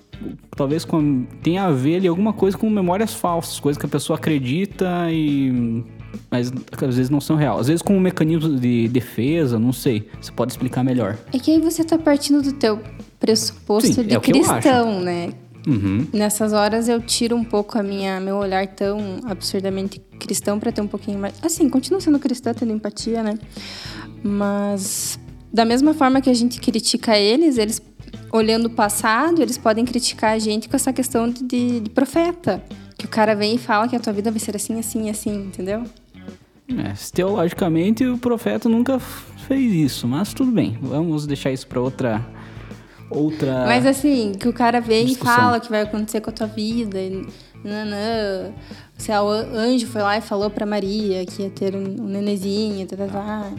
Talvez com. Tem a ver ali alguma coisa com memórias falsas, coisas que a pessoa acredita e. Mas às vezes não são reais. Às vezes com um mecanismo de defesa, não sei. Você pode explicar melhor. É que aí você tá partindo do teu pressuposto Sim, de é cristão, né? Uhum. Nessas horas eu tiro um pouco a minha meu olhar tão absurdamente cristão pra ter um pouquinho mais. Assim, continuo sendo cristã, tendo empatia, né? Mas da mesma forma que a gente critica eles, eles olhando o passado, eles podem criticar a gente com essa questão de, de- de profeta. Que o cara vem e fala que a tua vida vai ser assim, assim, assim, entendeu? É, teologicamente o profeta nunca fez isso, mas tudo bem. Vamos deixar isso pra outra. Outra. Mas assim, que o cara vem Discussão. e fala que vai acontecer com a tua vida. E, nanã, se o anjo foi lá e falou pra Maria que ia ter um, um nenezinho, tá, tá, tá.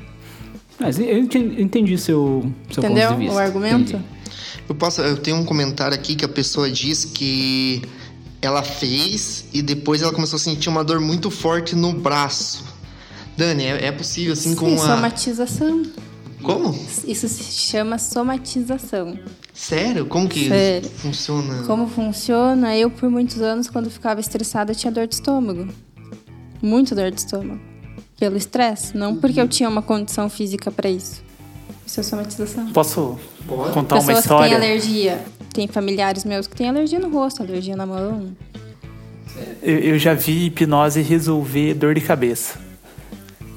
Mas eu enten- entendi seu, seu Entendeu ponto de vista. o argumento? Entendi. Eu posso, eu tenho um comentário aqui que a pessoa diz que ela fez e depois ela começou a sentir uma dor muito forte no braço. Dani, é, é possível assim com Sim, a somatização. Como? Isso se chama somatização. Sério? Como que Sério. funciona? Como funciona? Eu, por muitos anos, quando ficava estressada, tinha dor de estômago. Muito dor de estômago. Pelo estresse. Não porque eu tinha uma condição física pra isso. Isso é somatização. Posso Pode. contar uma Pessoas que têm história? alergia. Tem familiares meus que têm alergia no rosto, alergia na mão. Eu, eu já vi hipnose resolver dor de cabeça.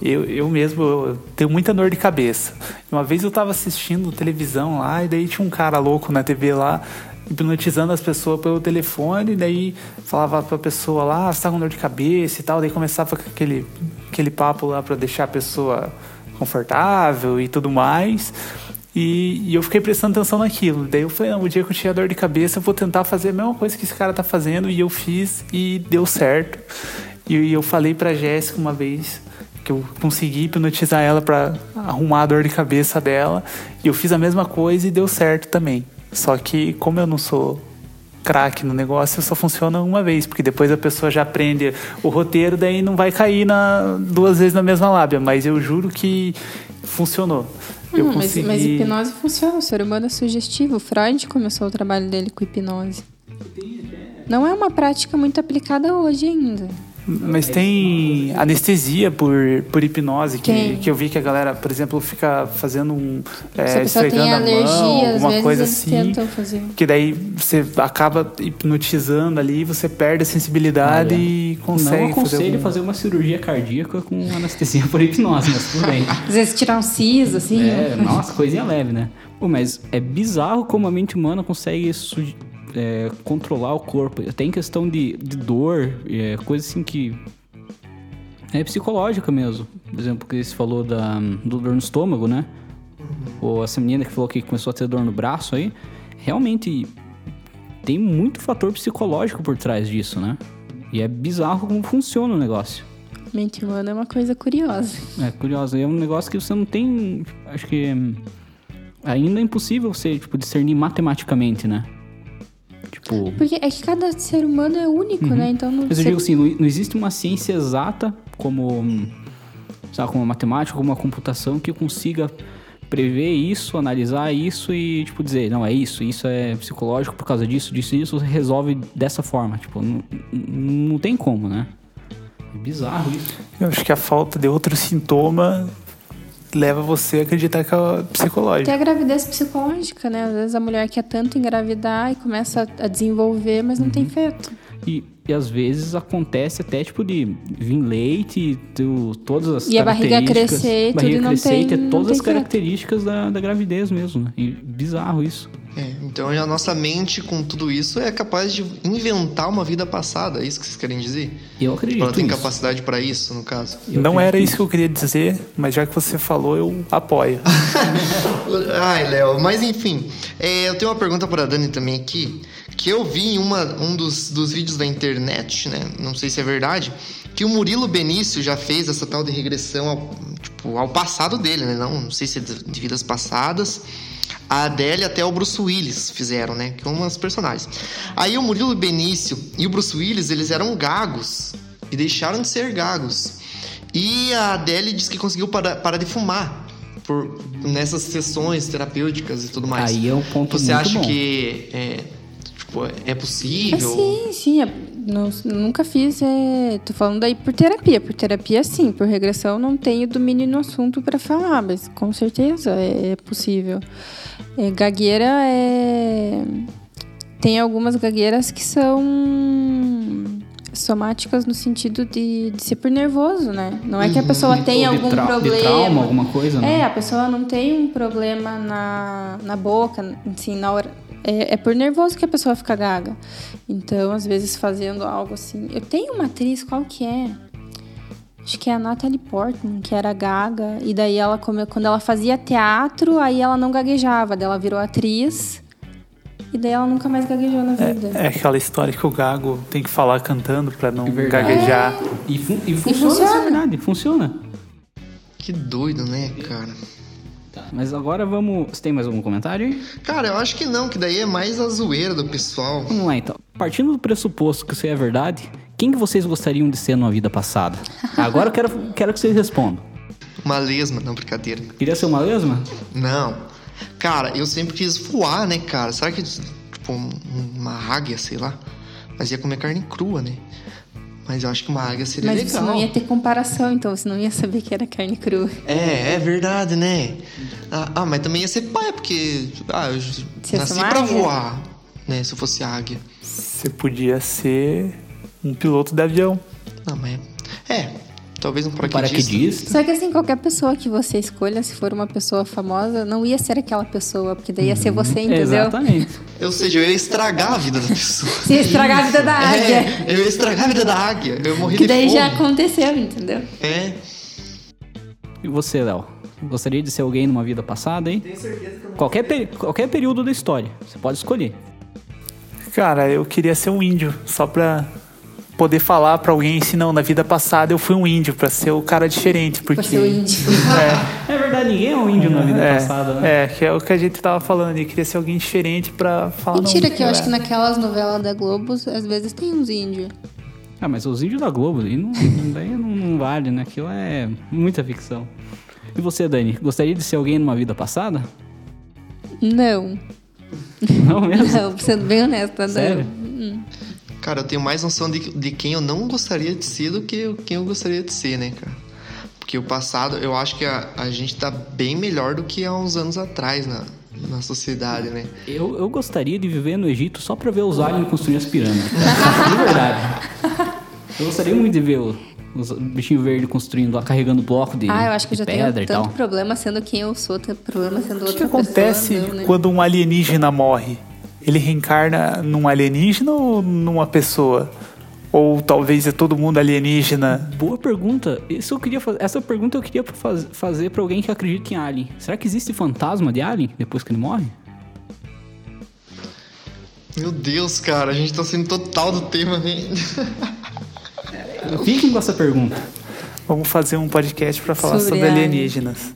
Eu, eu mesmo eu tenho muita dor de cabeça. Uma vez eu tava assistindo televisão lá e daí tinha um cara louco na TV lá hipnotizando as pessoas pelo telefone, e daí falava pra pessoa lá, ah, você tá com dor de cabeça e tal, daí começava com aquele, aquele papo lá pra deixar a pessoa confortável e tudo mais. E, e, eu fiquei prestando atenção naquilo. Daí eu falei, não, o dia que eu tiver dor de cabeça, eu vou tentar fazer a mesma coisa que esse cara tá fazendo. E eu fiz e deu certo. E, e eu falei pra Jéssica uma vez que eu consegui hipnotizar ela para arrumar a dor de cabeça dela. E eu fiz a mesma coisa e deu certo também. Só que como eu não sou craque no negócio, só funciona uma vez, porque depois a pessoa já aprende o roteiro, daí não vai cair na, duas vezes na mesma lábia. Mas eu juro que funcionou. Hum, consegui... mas, mas hipnose funciona, o ser humano é sugestivo. Freud começou o trabalho dele com hipnose. Não é uma prática muito aplicada hoje ainda. Mas tem anestesia por, por hipnose, que, que eu vi que a galera, por exemplo, fica fazendo um. É, esfregando a alergia, mão, alguma coisa assim. Que daí você acaba hipnotizando ali, você perde a sensibilidade Olha, e consegue. Não aconselho fazer, algum... fazer uma cirurgia cardíaca com anestesia por hipnose, mas tudo bem. [laughs] Às vezes tirar um siso, assim. É, nossa, coisinha leve, né? Pô, mas é bizarro como a mente humana consegue é, controlar o corpo. Tem questão de, de dor, é, coisa assim que é psicológica mesmo. Por exemplo, que você falou da, do dor no estômago, né? Ou essa menina que falou que começou a ter dor no braço aí. Realmente tem muito fator psicológico por trás disso, né? E é bizarro como funciona o negócio. Mente humana é uma coisa curiosa. É curiosa. É um negócio que você não tem. Acho que. Ainda é impossível você tipo, discernir matematicamente, né? Tipo... Porque é que cada ser humano é único, uhum. né? Então não Mas eu digo assim, não, existe uma ciência exata como, sabe, como a matemática, como a computação que consiga prever isso, analisar isso e, tipo, dizer, não, é isso, isso é psicológico por causa disso, disso, isso, você resolve dessa forma. Tipo, não, não tem como, né? É bizarro isso. Eu acho que a falta de outro sintoma leva você a acreditar que é psicológico. Tem a gravidez psicológica, né? Às vezes a mulher quer tanto engravidar e começa a desenvolver, mas não uhum. tem feito. E, e às vezes acontece até tipo de vir leite, tu, todas as e a barriga crescer, barriga tudo crescer não tem, e ter todas as características da, da gravidez mesmo. Né? E bizarro isso. É, então a nossa mente com tudo isso é capaz de inventar uma vida passada, é isso que vocês querem dizer? Eu acredito. Ela tem capacidade para isso, no caso? Eu Não era isso que eu queria dizer, mas já que você falou, eu apoio. [laughs] Ai, Léo, mas enfim, é, eu tenho uma pergunta para Dani também aqui, que eu vi em uma, um dos, dos vídeos da internet, né? Não sei se é verdade, que o Murilo Benício já fez essa tal de regressão ao, tipo, ao passado dele, né? Não, não sei se é de vidas passadas a Adele até o Bruce Willis fizeram, né? Que umas personagens. Aí o Murilo Benício e o Bruce Willis, eles eram gagos e deixaram de ser gagos. E a Adele disse que conseguiu parar, parar de fumar por nessas sessões terapêuticas e tudo mais. Aí é um ponto Você muito acha bom. que é, tipo, é possível? É, sim, sim. É, não, nunca fiz. É, tô falando aí por terapia. Por terapia, sim. Por regressão, não tenho domínio no assunto para falar, mas com certeza é, é possível. É, gagueira é. Tem algumas gagueiras que são somáticas no sentido de, de ser por nervoso, né? Não é que a uhum. pessoa tenha algum problema. De trauma, alguma coisa, né? É, a pessoa não tem um problema na, na boca, assim, na hora. É, é por nervoso que a pessoa fica gaga. Então, às vezes, fazendo algo assim. Eu tenho uma atriz, qual que é? Acho que é a Natalie Portman, que era gaga. E daí ela, quando ela fazia teatro, aí ela não gaguejava. Daí ela virou atriz. E daí ela nunca mais gaguejou na vida. É, é aquela história que o gago tem que falar cantando pra não é gaguejar. É. E, fun e, funciona, e funciona, é verdade, funciona. Que doido, né, cara? Tá, mas agora vamos. Você tem mais algum comentário aí? Cara, eu acho que não, que daí é mais a zoeira do pessoal. Vamos lá então. Partindo do pressuposto que isso é verdade, quem que vocês gostariam de ser numa vida passada? [laughs] Agora eu quero, quero que vocês respondam. Uma lesma, não, brincadeira. Queria ser uma lesma? Não. Cara, eu sempre quis voar, né, cara? Será que, tipo, uma águia, sei lá? Mas ia comer carne crua, né? Mas eu acho que uma águia seria mas legal. Mas você não ia ter comparação, então você não ia saber que era carne crua. É, é verdade, né? Ah, ah mas também ia ser pai, porque ah, eu você nasci pra águia? voar, né? Se eu fosse águia. Você podia ser um piloto de avião. Não, mas é, Talvez um paraquedista. paraquedista. Só que assim, qualquer pessoa que você escolha, se for uma pessoa famosa, não ia ser aquela pessoa, porque daí ia ser uhum. você, entendeu? Exatamente. [laughs] Ou seja, eu ia estragar a vida da pessoa. [laughs] Você ia estragar a vida da é, águia. É, eu ia estragar a vida da águia. Eu morri que de daí fome. já aconteceu, entendeu? É. E você, Léo? Gostaria de ser alguém numa vida passada, hein? Tenho certeza que eu não qualquer, peri qualquer período da história. Você pode escolher. Cara, eu queria ser um índio, só pra poder falar pra alguém assim, não, na vida passada eu fui um índio, pra ser o cara diferente. Porque... Pra ser o índio. [laughs] É. é verdade, ninguém é um índio na vida é, passada, né? É, que é o que a gente tava falando, eu queria ser alguém diferente pra falar Mentira, não, que eu acho é. que naquelas novelas da Globo, às vezes tem uns índios. Ah, mas os índios da Globo, aí não, daí não, não vale, né? Aquilo é muita ficção. E você, Dani, gostaria de ser alguém numa vida passada? Não. Não mesmo? [laughs] Não, sendo bem honesta, Sério? não. Cara, eu tenho mais noção de, de quem eu não gostaria de ser do que quem eu gostaria de ser, né, cara? Porque o passado, eu acho que a, a gente tá bem melhor do que há uns anos atrás na, na sociedade, né? Eu, eu gostaria de viver no Egito só pra ver os aliens construir as pirâmides. De verdade. [laughs] Eu gostaria muito de ver o- os bichinhos verdes construindo lá, carregando bloco de, Ah, eu acho que eu já pedra tenho e tal. tanto problema sendo quem eu sou, tanto problema sendo O que, outra que acontece pessoa. não, né? quando um alienígena morre? Ele reencarna num alienígena ou numa pessoa? Ou talvez é todo mundo alienígena? Boa pergunta. Isso eu queria faz- Essa pergunta eu queria faz- fazer pra alguém que acredita em alien. Será que existe fantasma de alien depois que ele morre? Meu Deus, cara, a gente tá sendo total do tema, né? Fiquem com essa pergunta. Vamos fazer um podcast pra falar Sobre sobre, alien. alienígenas.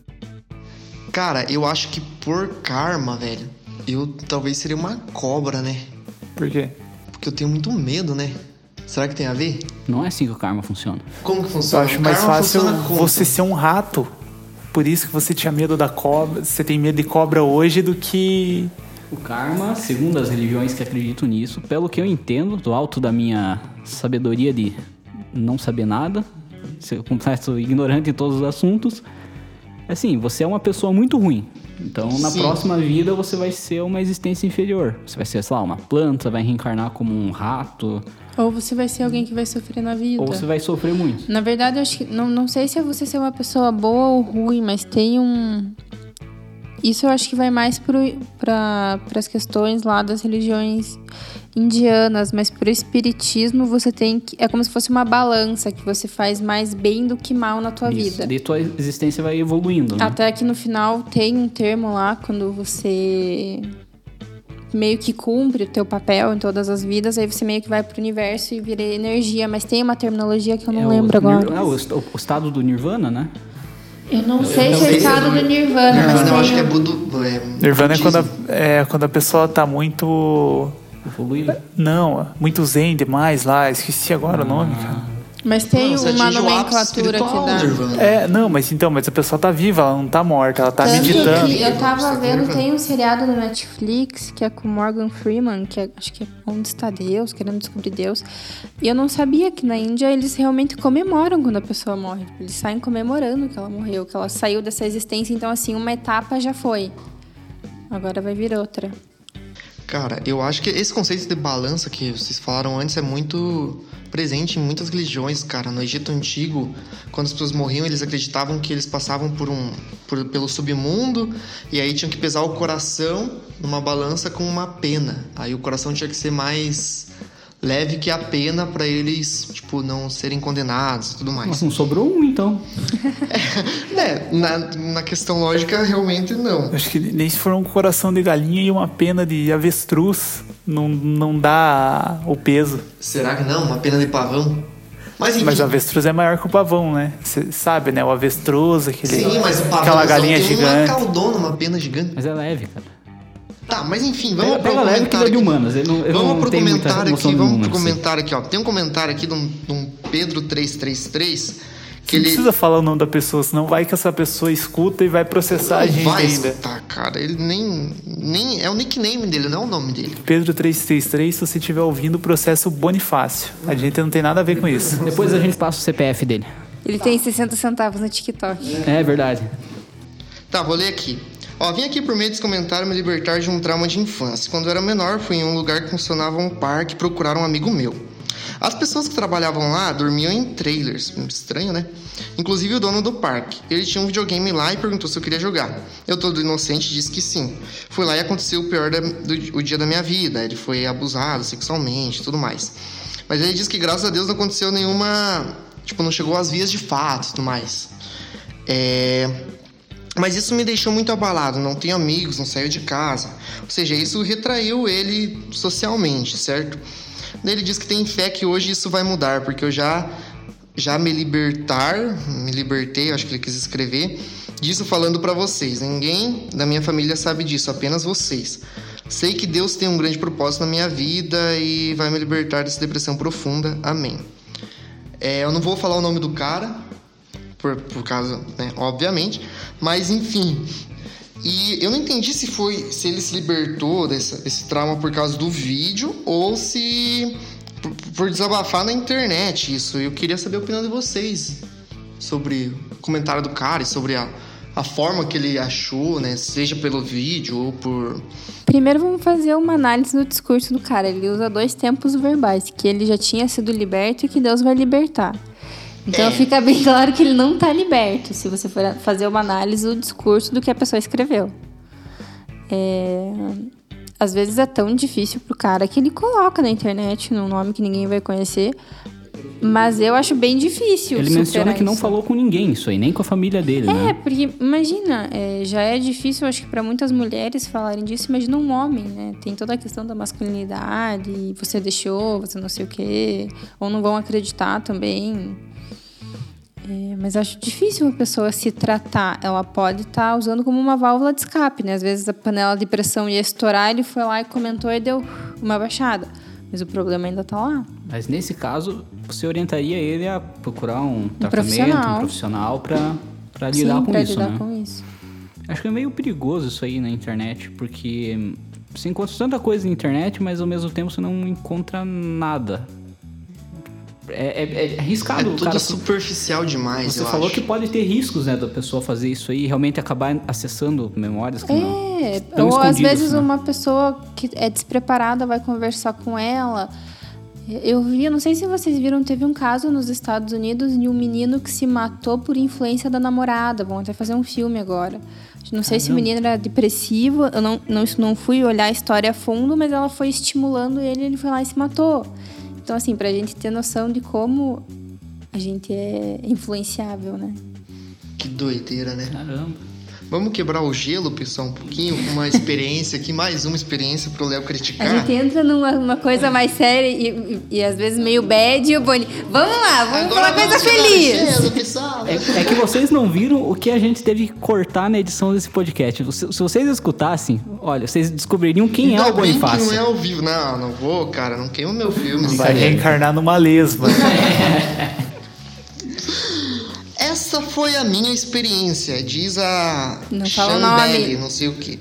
Cara, eu acho que por karma, velho, eu talvez seria uma cobra, né? Por quê? Porque eu tenho muito medo, né? Será que tem a ver? Não é assim que o karma funciona. Como que Eu funciona? acho O mais fácil você ser um rato. Por isso que você tinha medo da cobra. Você tem medo de cobra hoje do que. O karma, segundo as religiões que acreditam nisso, pelo que eu entendo, do alto da minha sabedoria de não saber nada, ser completo ignorante em todos os assuntos, é assim, você é uma pessoa muito ruim. Então, na Sim. próxima vida, você vai ser uma existência inferior. Você vai ser, sei lá, uma planta, vai reencarnar como um rato, Ou você vai ser alguém que vai sofrer na vida. ou você vai sofrer muito. Na verdade, eu acho que. Não, não sei se é você ser uma pessoa boa ou ruim, mas tem um. Isso eu acho que vai mais para as questões lá das religiões indianas, mas pro espiritismo você tem que. É como se fosse uma balança que você faz mais bem do que mal na tua Isso. vida. Daí tua existência vai evoluindo, né? Até que no final tem um termo lá quando você meio que cumpre o teu papel em todas as vidas, aí você meio que vai pro universo e vira energia, mas tem uma terminologia que eu não É o lembro agora. nir- é, o, est- o estado do Nirvana, né? Eu não sei se é o estado do Nirvana, mas Nirvana, eu tem acho que é Budu, é Nirvana é quando, a, é quando a pessoa tá muito. Evoluindo. Não, muito zen demais lá. Esqueci agora o nome, cara. Mas tem Não, uma nomenclatura que dá. É, não, mas então, mas a pessoa tá viva, ela não tá morta, ela tá Tanto meditando. que eu tava tá vendo, vendo? tem um seriado no Netflix que é com Morgan Freeman, que é- acho que é Onde Está Deus, querendo descobrir Deus. E eu não sabia que na Índia eles realmente comemoram quando a pessoa morre. Eles saem comemorando que ela morreu, que ela saiu dessa existência. Então, assim, uma etapa já foi. Agora vai vir outra. Cara, eu acho que esse conceito de balança que vocês falaram antes é muito presente em muitas religiões, cara. No Egito Antigo, quando as pessoas morriam, eles acreditavam que eles passavam por um por- pelo submundo e aí tinham que pesar o coração numa balança com uma pena. Aí o coração tinha que ser mais leve que a pena pra eles, tipo, não serem condenados e tudo mais. Mas não sobrou um, então. [laughs] É, na, na questão lógica, realmente não. Acho que nem se for um coração de galinha e uma pena de avestruz, não, não dá o peso. Será que não? Uma pena de pavão? Mas enfim. Mas o avestruz é maior que o pavão, né? Você sabe, né? O avestruz, aquele, Sim, mas o pavão aquela galinha tem gigante. uma caudona, uma pena gigante. Mas é leve, cara. Tá, mas enfim, vamos Pega, pro pega leve que ele é comentário de humanas. Ele não, ele Vamos não pro comentário aqui, vamos pro assim. comentário aqui, ó. Tem um comentário aqui de um, de um Pedro333 que Você não ele precisa falar o nome da pessoa, senão vai que essa pessoa escuta e vai processar a não gente vai ainda. escutar, cara. Ele nem, nem. É o nickname dele, não é o nome dele. Pedro 333, se você estiver ouvindo, o processo Bonifácio. A gente não tem nada a ver com isso. Depois a gente passa o CPF dele. Ele tem 60 centavos no TikTok. É verdade. Tá, vou ler aqui. Ó, vim aqui por meio desse comentário me libertar de um trauma de infância. Quando eu era menor, fui em um lugar que funcionava um parque procurar um amigo meu. As pessoas que trabalhavam lá dormiam em trailers. Estranho, né? Inclusive o dono do parque. Ele tinha um videogame lá e perguntou se eu queria jogar. Eu, todo inocente, disse que sim. Fui lá e aconteceu o pior da- do o dia da minha vida. Ele foi abusado sexualmente tudo mais. Mas ele disse que graças a Deus não aconteceu nenhuma. Tipo, não chegou às vias de fato tudo mais. É... Mas isso me deixou muito abalado, não tenho amigos, não saio de casa. Ou seja, isso retraiu ele socialmente, certo? Ele diz que tem fé que hoje isso vai mudar, porque eu já já me libertar, me libertei, acho que ele quis escrever, disso falando para vocês. Ninguém da minha família sabe disso, apenas vocês. Sei que Deus tem um grande propósito na minha vida e vai me libertar dessa depressão profunda. Amém. É, eu não vou falar o nome do cara, por, por causa, né, obviamente, mas enfim. E eu não entendi se foi se ele se libertou desse, trauma por causa do vídeo ou se por, por desabafar na internet isso. Eu queria saber a opinião de vocês sobre o comentário do cara e sobre a, a forma que ele achou, né? Seja pelo vídeo ou por. Primeiro vamos fazer uma análise do discurso do cara. Ele usa dois tempos verbais, que ele já tinha sido liberto e que Deus vai libertar. Então é. fica bem [laughs] claro que ele não está liberto, se você for fazer uma análise do discurso do que a pessoa escreveu. É... Às vezes é tão difícil pro cara que ele coloca na internet num nome que ninguém vai conhecer. Mas eu acho bem difícil. Ele menciona que isso. não falou com ninguém isso aí, nem com a família dele, é, né? Porque imagina, é, já é difícil, acho que para muitas mulheres falarem disso. Imagina um homem, né? Tem toda a questão da masculinidade, você deixou, você não sei o quê, ou não vão acreditar também. É, mas acho difícil uma pessoa se tratar. Ela pode estar tá usando como uma válvula de escape, né? Às vezes a panela de pressão ia estourar, ele foi lá e comentou e deu uma baixada. Mas o problema ainda está lá. Mas nesse caso, você orientaria ele a procurar um, um tratamento, profissional. um profissional para lidar com pra isso, lidar né? com isso. Acho que é meio perigoso isso aí na internet, porque você encontra tanta coisa na internet, mas ao mesmo tempo você não encontra nada é, é, é arriscado. É tudo cara, superficial demais. Você falou acho. que pode ter riscos, né, da pessoa fazer isso aí e realmente acabar acessando memórias que é, não. ou às vezes né? uma pessoa que é despreparada vai conversar com ela. Eu vi, não sei se vocês viram, teve um caso nos Estados Unidos de um menino que se matou por influência da namorada. Vão até fazer um filme agora. Não sei se o menino era depressivo, eu não, não, não fui olhar a história a fundo, mas ela foi estimulando ele, ele foi lá e se matou. Então, assim, pra gente ter noção de como a gente é influenciável, né? Que doideira, né? Caramba. Vamos quebrar o gelo, pessoal, um pouquinho, com uma experiência aqui, mais uma experiência pro Léo criticar. A gente entra numa coisa mais séria e, e, e, às vezes meio bad e o Boni. Vamos lá, vamos Agora falar coisa feliz. Gelo, pessoal. É, é, que vocês não viram o que a gente teve que cortar na edição desse podcast. Se, se vocês escutassem, olha, vocês descobririam quem Ainda é o Bonifácio. não é ao vivo. Não, não vou, cara, não queima meu filme. Vai reencarnar numa lesma. [laughs] Essa foi a minha experiência, diz a não não sei o que.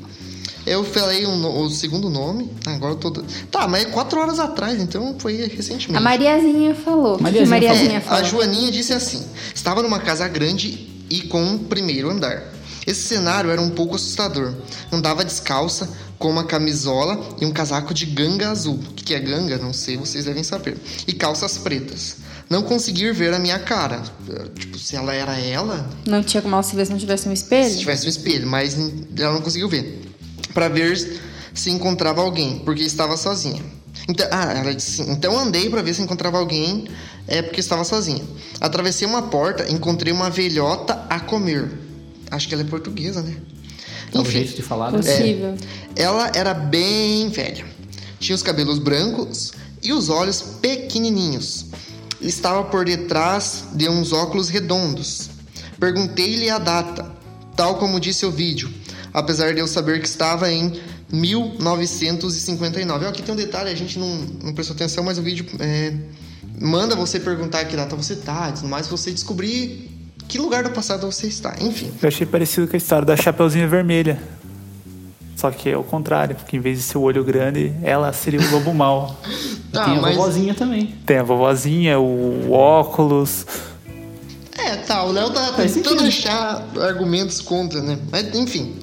Eu falei um, o segundo nome, agora eu tô. Tá, mas é quatro horas atrás, então foi recentemente. A Mariazinha falou. Mariazinha, Mariazinha é, falou. A Joaninha disse assim: estava numa casa grande e com um primeiro andar. Esse cenário era um pouco assustador. Andava descalça, com uma camisola e um casaco de ganga azul. O que é ganga? Não sei, vocês devem saber. E calças pretas não conseguir ver a minha cara. Tipo, se ela era ela. Não tinha como ela se ver se não tivesse um espelho? Se tivesse um espelho, mas ela não conseguiu ver. para ver se encontrava alguém, porque estava sozinha. Então, ah, ela disse assim, então andei para ver se encontrava alguém, é porque estava sozinha. Atravessei uma porta, encontrei uma velhota a comer. Acho que ela é portuguesa, né? É o jeito de falar, né? Possível. É, ela era bem velha. Tinha os cabelos brancos e os olhos pequenininhos estava por detrás de uns óculos redondos. Perguntei-lhe a data, tal como disse o vídeo, apesar de eu saber que estava em 1959. Aqui tem um detalhe, a gente não, não prestou atenção, mas o vídeo é, manda você perguntar que data você está, tudo mais, você descobrir que lugar do passado você está, enfim. Eu achei parecido com a história da Chapeuzinha Vermelha. Só que é o contrário, porque em vez de ser o olho grande, ela seria o lobo mau. tá, [laughs] tem a mas... vovozinha também. Tem a vovozinha, o óculos. É, tá, o Léo tá tentando achar argumentos contra, né? Mas, enfim.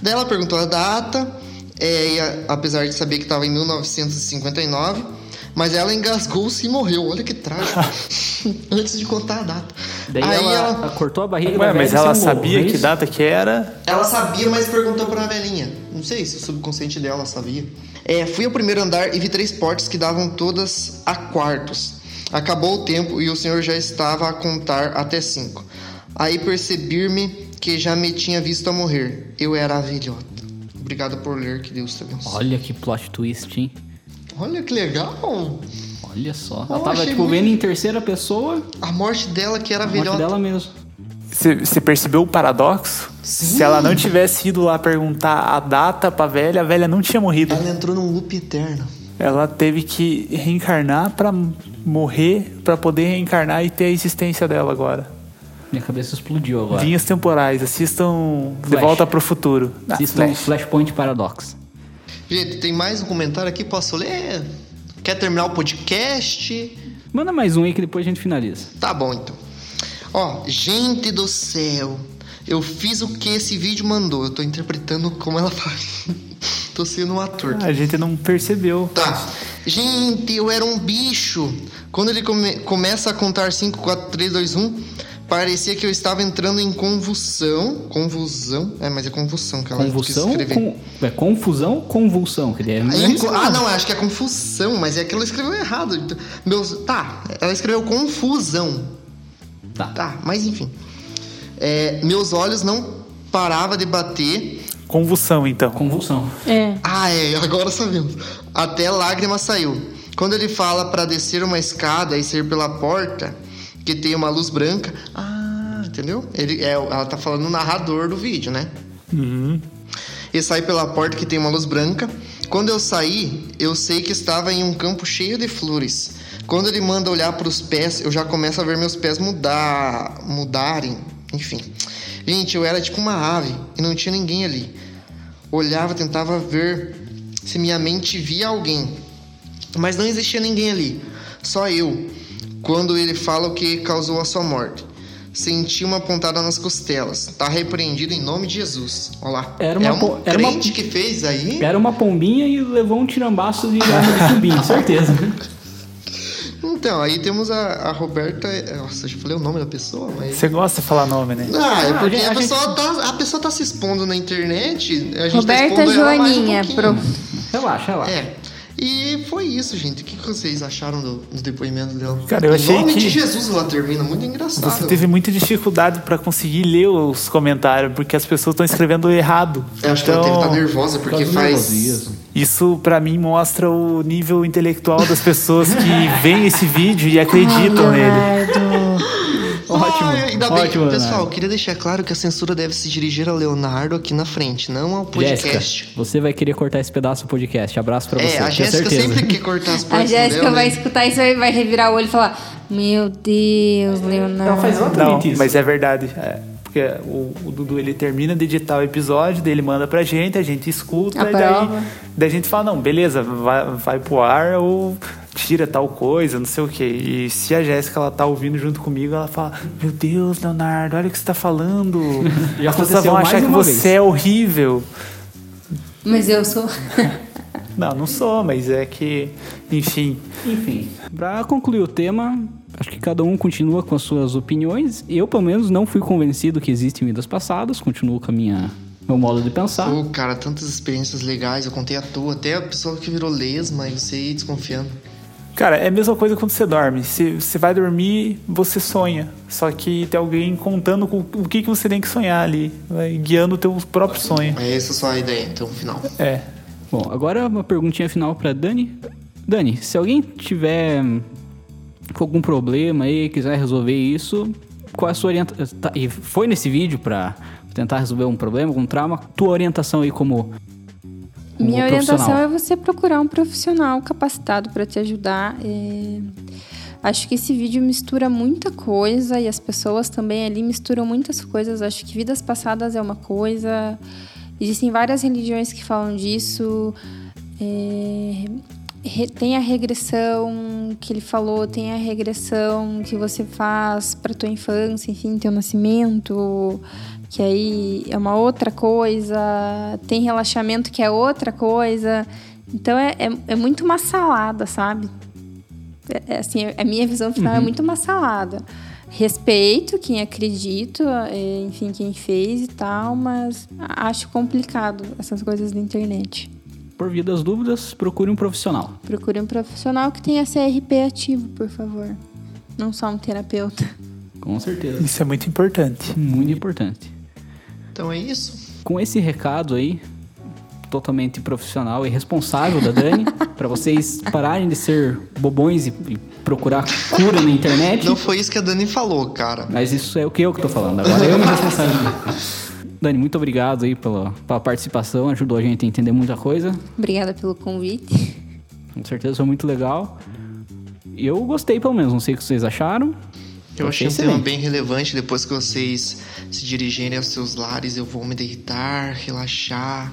Daí ela perguntou a data, é, a, apesar de saber que estava em 1959, mas ela engasgou-se e morreu. Olha que trágico. [laughs] Antes de contar a data. Daí Aí ela, ela... cortou a barriga Ué, mas ela sabia que data que era? Ela sabia, mas perguntou para a velhinha. Não sei se o subconsciente dela sabia. É, fui ao primeiro andar e vi três portas que davam todas a quartos. Acabou o tempo e o senhor já estava a contar até cinco. Aí percebi-me que já me tinha visto a morrer. Eu era a velhota. Obrigado por ler, que Deus te abençoe. Olha que plot twist, hein? Olha que legal! Olha só. Oh, Ela tava, tipo, muito- vendo em terceira pessoa A morte dela que era a a morte velhota. dela mesmo. Você percebeu o paradoxo? Se ela não tivesse ido lá perguntar a data pra velha, a velha não tinha morrido. Ela entrou num loop eterno. Ela teve que reencarnar pra morrer, pra poder reencarnar e ter a existência dela agora. Minha cabeça explodiu agora. Linhas temporais, assistam De Flash. Volta pro Futuro. Ah, Assistam Flash. Flashpoint Paradox. Gente, tem mais um comentário aqui, posso ler? Quer terminar o podcast? Manda mais um aí que depois a gente finaliza. Tá bom então. Ó, gente do céu, eu fiz o que esse vídeo mandou. Eu tô interpretando como ela [laughs] faz. tô sendo um ator. A gente não percebeu. Tá. Gente, eu era um bicho. Quando ele come- começa a contar 5, 4, 3, 2, 1, parecia que eu estava entrando em convulsão. Convulsão? É, mas é convulsão que ela quis Convulsão? escrever. Com... É confusão ou convulsão? Que é Aí, ah, não, acho que é confusão, mas é que ela escreveu errado. Então, Meus, tá, ela escreveu confusão. Tá. Tá, mas enfim. É, meus olhos não paravam de bater. Convulsão, então. Convulsão. É. Ah, é, agora sabemos. Até lágrima saiu. Quando ele fala pra descer uma escada e sair pela porta, que tem uma luz branca. Ah, entendeu? Ele, é, ela tá falando no narrador do vídeo, né? E saí pela porta que tem uma luz branca. Quando eu saí, eu sei que estava em um campo cheio de flores. Quando ele manda olhar para os pés, eu já começo a ver meus pés mudar, mudarem. Enfim. Gente, eu era tipo uma ave e não tinha ninguém ali. Olhava, tentava ver se minha mente via alguém. Mas não existia ninguém ali. Só eu. Quando ele fala o que causou a sua morte. Senti uma pontada nas costelas. Tá repreendido em nome de Jesus. Olha lá. Era uma é um era uma- que fez aí. Era uma pombinha e levou um tirambaço de cubinho, certeza. [laughs] Então, aí temos a, a Roberta. Nossa, eu já falei o nome da pessoa, mas. Você gosta de falar nome, né? Ah, é Ah, porque a gente- a, a pessoa tá, a pessoa tá se expondo na internet. A gente tá Roberta expondo ela mais um Joaninha, pouquinho. pro... Relaxa, relaxa. É. E foi isso, gente. O que vocês acharam do, do depoimento dela? Cara, eu achei Em nome que- de Jesus ela termina. Muito engraçado. Você teve muita dificuldade pra conseguir ler os comentários, porque as pessoas estão escrevendo errado. Eu acho que ela deve estar nervosa porque Por causa do faz. nervosismo. Isso pra mim mostra o nível intelectual das pessoas que [laughs] veem esse vídeo e acreditam nele. Ótimo, Ai, ainda bem. ótimo, Pessoal, Leonardo. queria deixar claro que a censura deve se dirigir a Leonardo aqui na frente, não ao podcast. Jéssica, você vai querer cortar esse pedaço do podcast. Abraço pra você. É, a Jéssica sempre quer cortar as A partes Jéssica dela, vai né? escutar isso e vai revirar o olho e falar: Meu Deus, Leonardo. Ela faz Não, exatamente isso. mas é verdade. É, porque o, o Dudu ele termina de editar o episódio, daí ele manda pra gente, a gente escuta, e daí, daí a gente fala, não, beleza, vai, vai pro ar ou tira tal coisa, não sei o quê. E se a Jéssica ela tá ouvindo junto comigo, ela fala, meu Deus, Leonardo, olha o que você tá falando. Já [laughs] As pessoas vão achar que uma você vez. é horrível. Mas eu sou. [laughs] Não, não sou, mas é que, enfim. Enfim, pra concluir o tema, acho que cada um continua com as suas opiniões. Eu, pelo menos, não fui convencido que existem vidas passadas. Continuo com a minha meu modo de pensar. Pô, cara, tantas experiências legais, eu contei à toa. Até a pessoa que virou lesma e você desconfiando. Cara, é a mesma coisa quando você dorme. Se você vai dormir, você sonha. Só que tem alguém contando com o que, que você tem que sonhar ali, vai guiando o teu próprio sonho. É essa só a ideia, então, final. É. Bom, agora uma perguntinha final pra Dani. Dani, se alguém tiver hum, com algum problema aí, quiser resolver isso, qual é a sua orientação? e foi nesse vídeo pra tentar resolver um problema, algum trauma? Tua orientação aí como Minha orientação é você procurar um profissional capacitado para te ajudar. É, Acho que esse vídeo mistura muita coisa e as pessoas também ali misturam muitas coisas. Acho que vidas passadas é uma coisa. Existem várias religiões que falam disso. É, Tem a regressão que ele falou, tem a regressão que você faz para tua infância, enfim, teu nascimento, que aí é uma outra coisa. Tem relaxamento que é outra coisa. Então é, é, é muito uma salada, sabe? É, é assim, a minha visão final é muito uma salada. Respeito quem acredita, é, enfim, quem fez e tal, mas acho complicado essas coisas da internet. Por via das dúvidas, procure um profissional. Procure um profissional que tenha CRP ativo, por favor. Não só um terapeuta. Com certeza. Isso é muito importante. Muito importante. Então é isso. Com esse recado aí, totalmente profissional e responsável da Dani, [laughs] para vocês pararem de ser bobões e, procurar cura na internet. Não foi isso que a Dani falou, cara. Mas isso é o que eu que tô falando. Agora eu me responsabilizo. Dani, muito obrigado aí pela, pela participação, ajudou a gente a entender muita coisa. Obrigada pelo convite. Com certeza foi muito legal. Eu gostei, pelo menos. Não sei o que vocês acharam. Eu achei um tema bem relevante. Depois que vocês se dirigirem aos seus lares, eu vou me deitar, relaxar,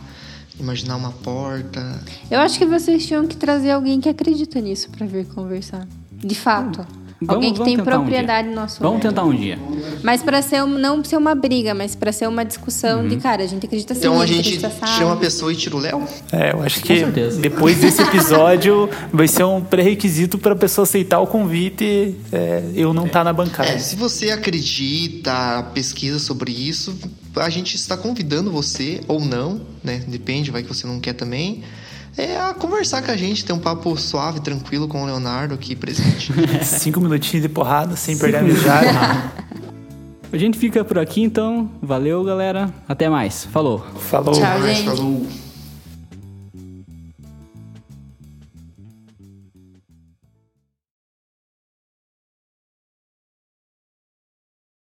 imaginar uma porta. Eu acho que vocês tinham que trazer alguém que acredita nisso para vir conversar. De fato. Vamos- alguém que vamos tem um propriedade dia. no assunto. Vamos tentar um dia. Mas para ser um- não ser uma briga, mas para ser uma discussão de cara, a gente acredita assim, Então a gente gente acredita assado. chama a pessoa e tira o Léo? É, eu acho que depois desse episódio vai ser um pré-requisito para a pessoa aceitar o convite é, eu não estar na bancada. É, se você acredita, pesquisa sobre isso, a gente está convidando você, ou não, né? Depende, vai que você não quer também. É a conversar com a gente, ter um papo suave, tranquilo com o Leonardo aqui presente. [laughs] Cinco minutinhos de porrada sem perder a amizade. [laughs] A gente fica por aqui então. Valeu, galera. Até mais. Falou. Falou. Tchau, Mas gente. falou.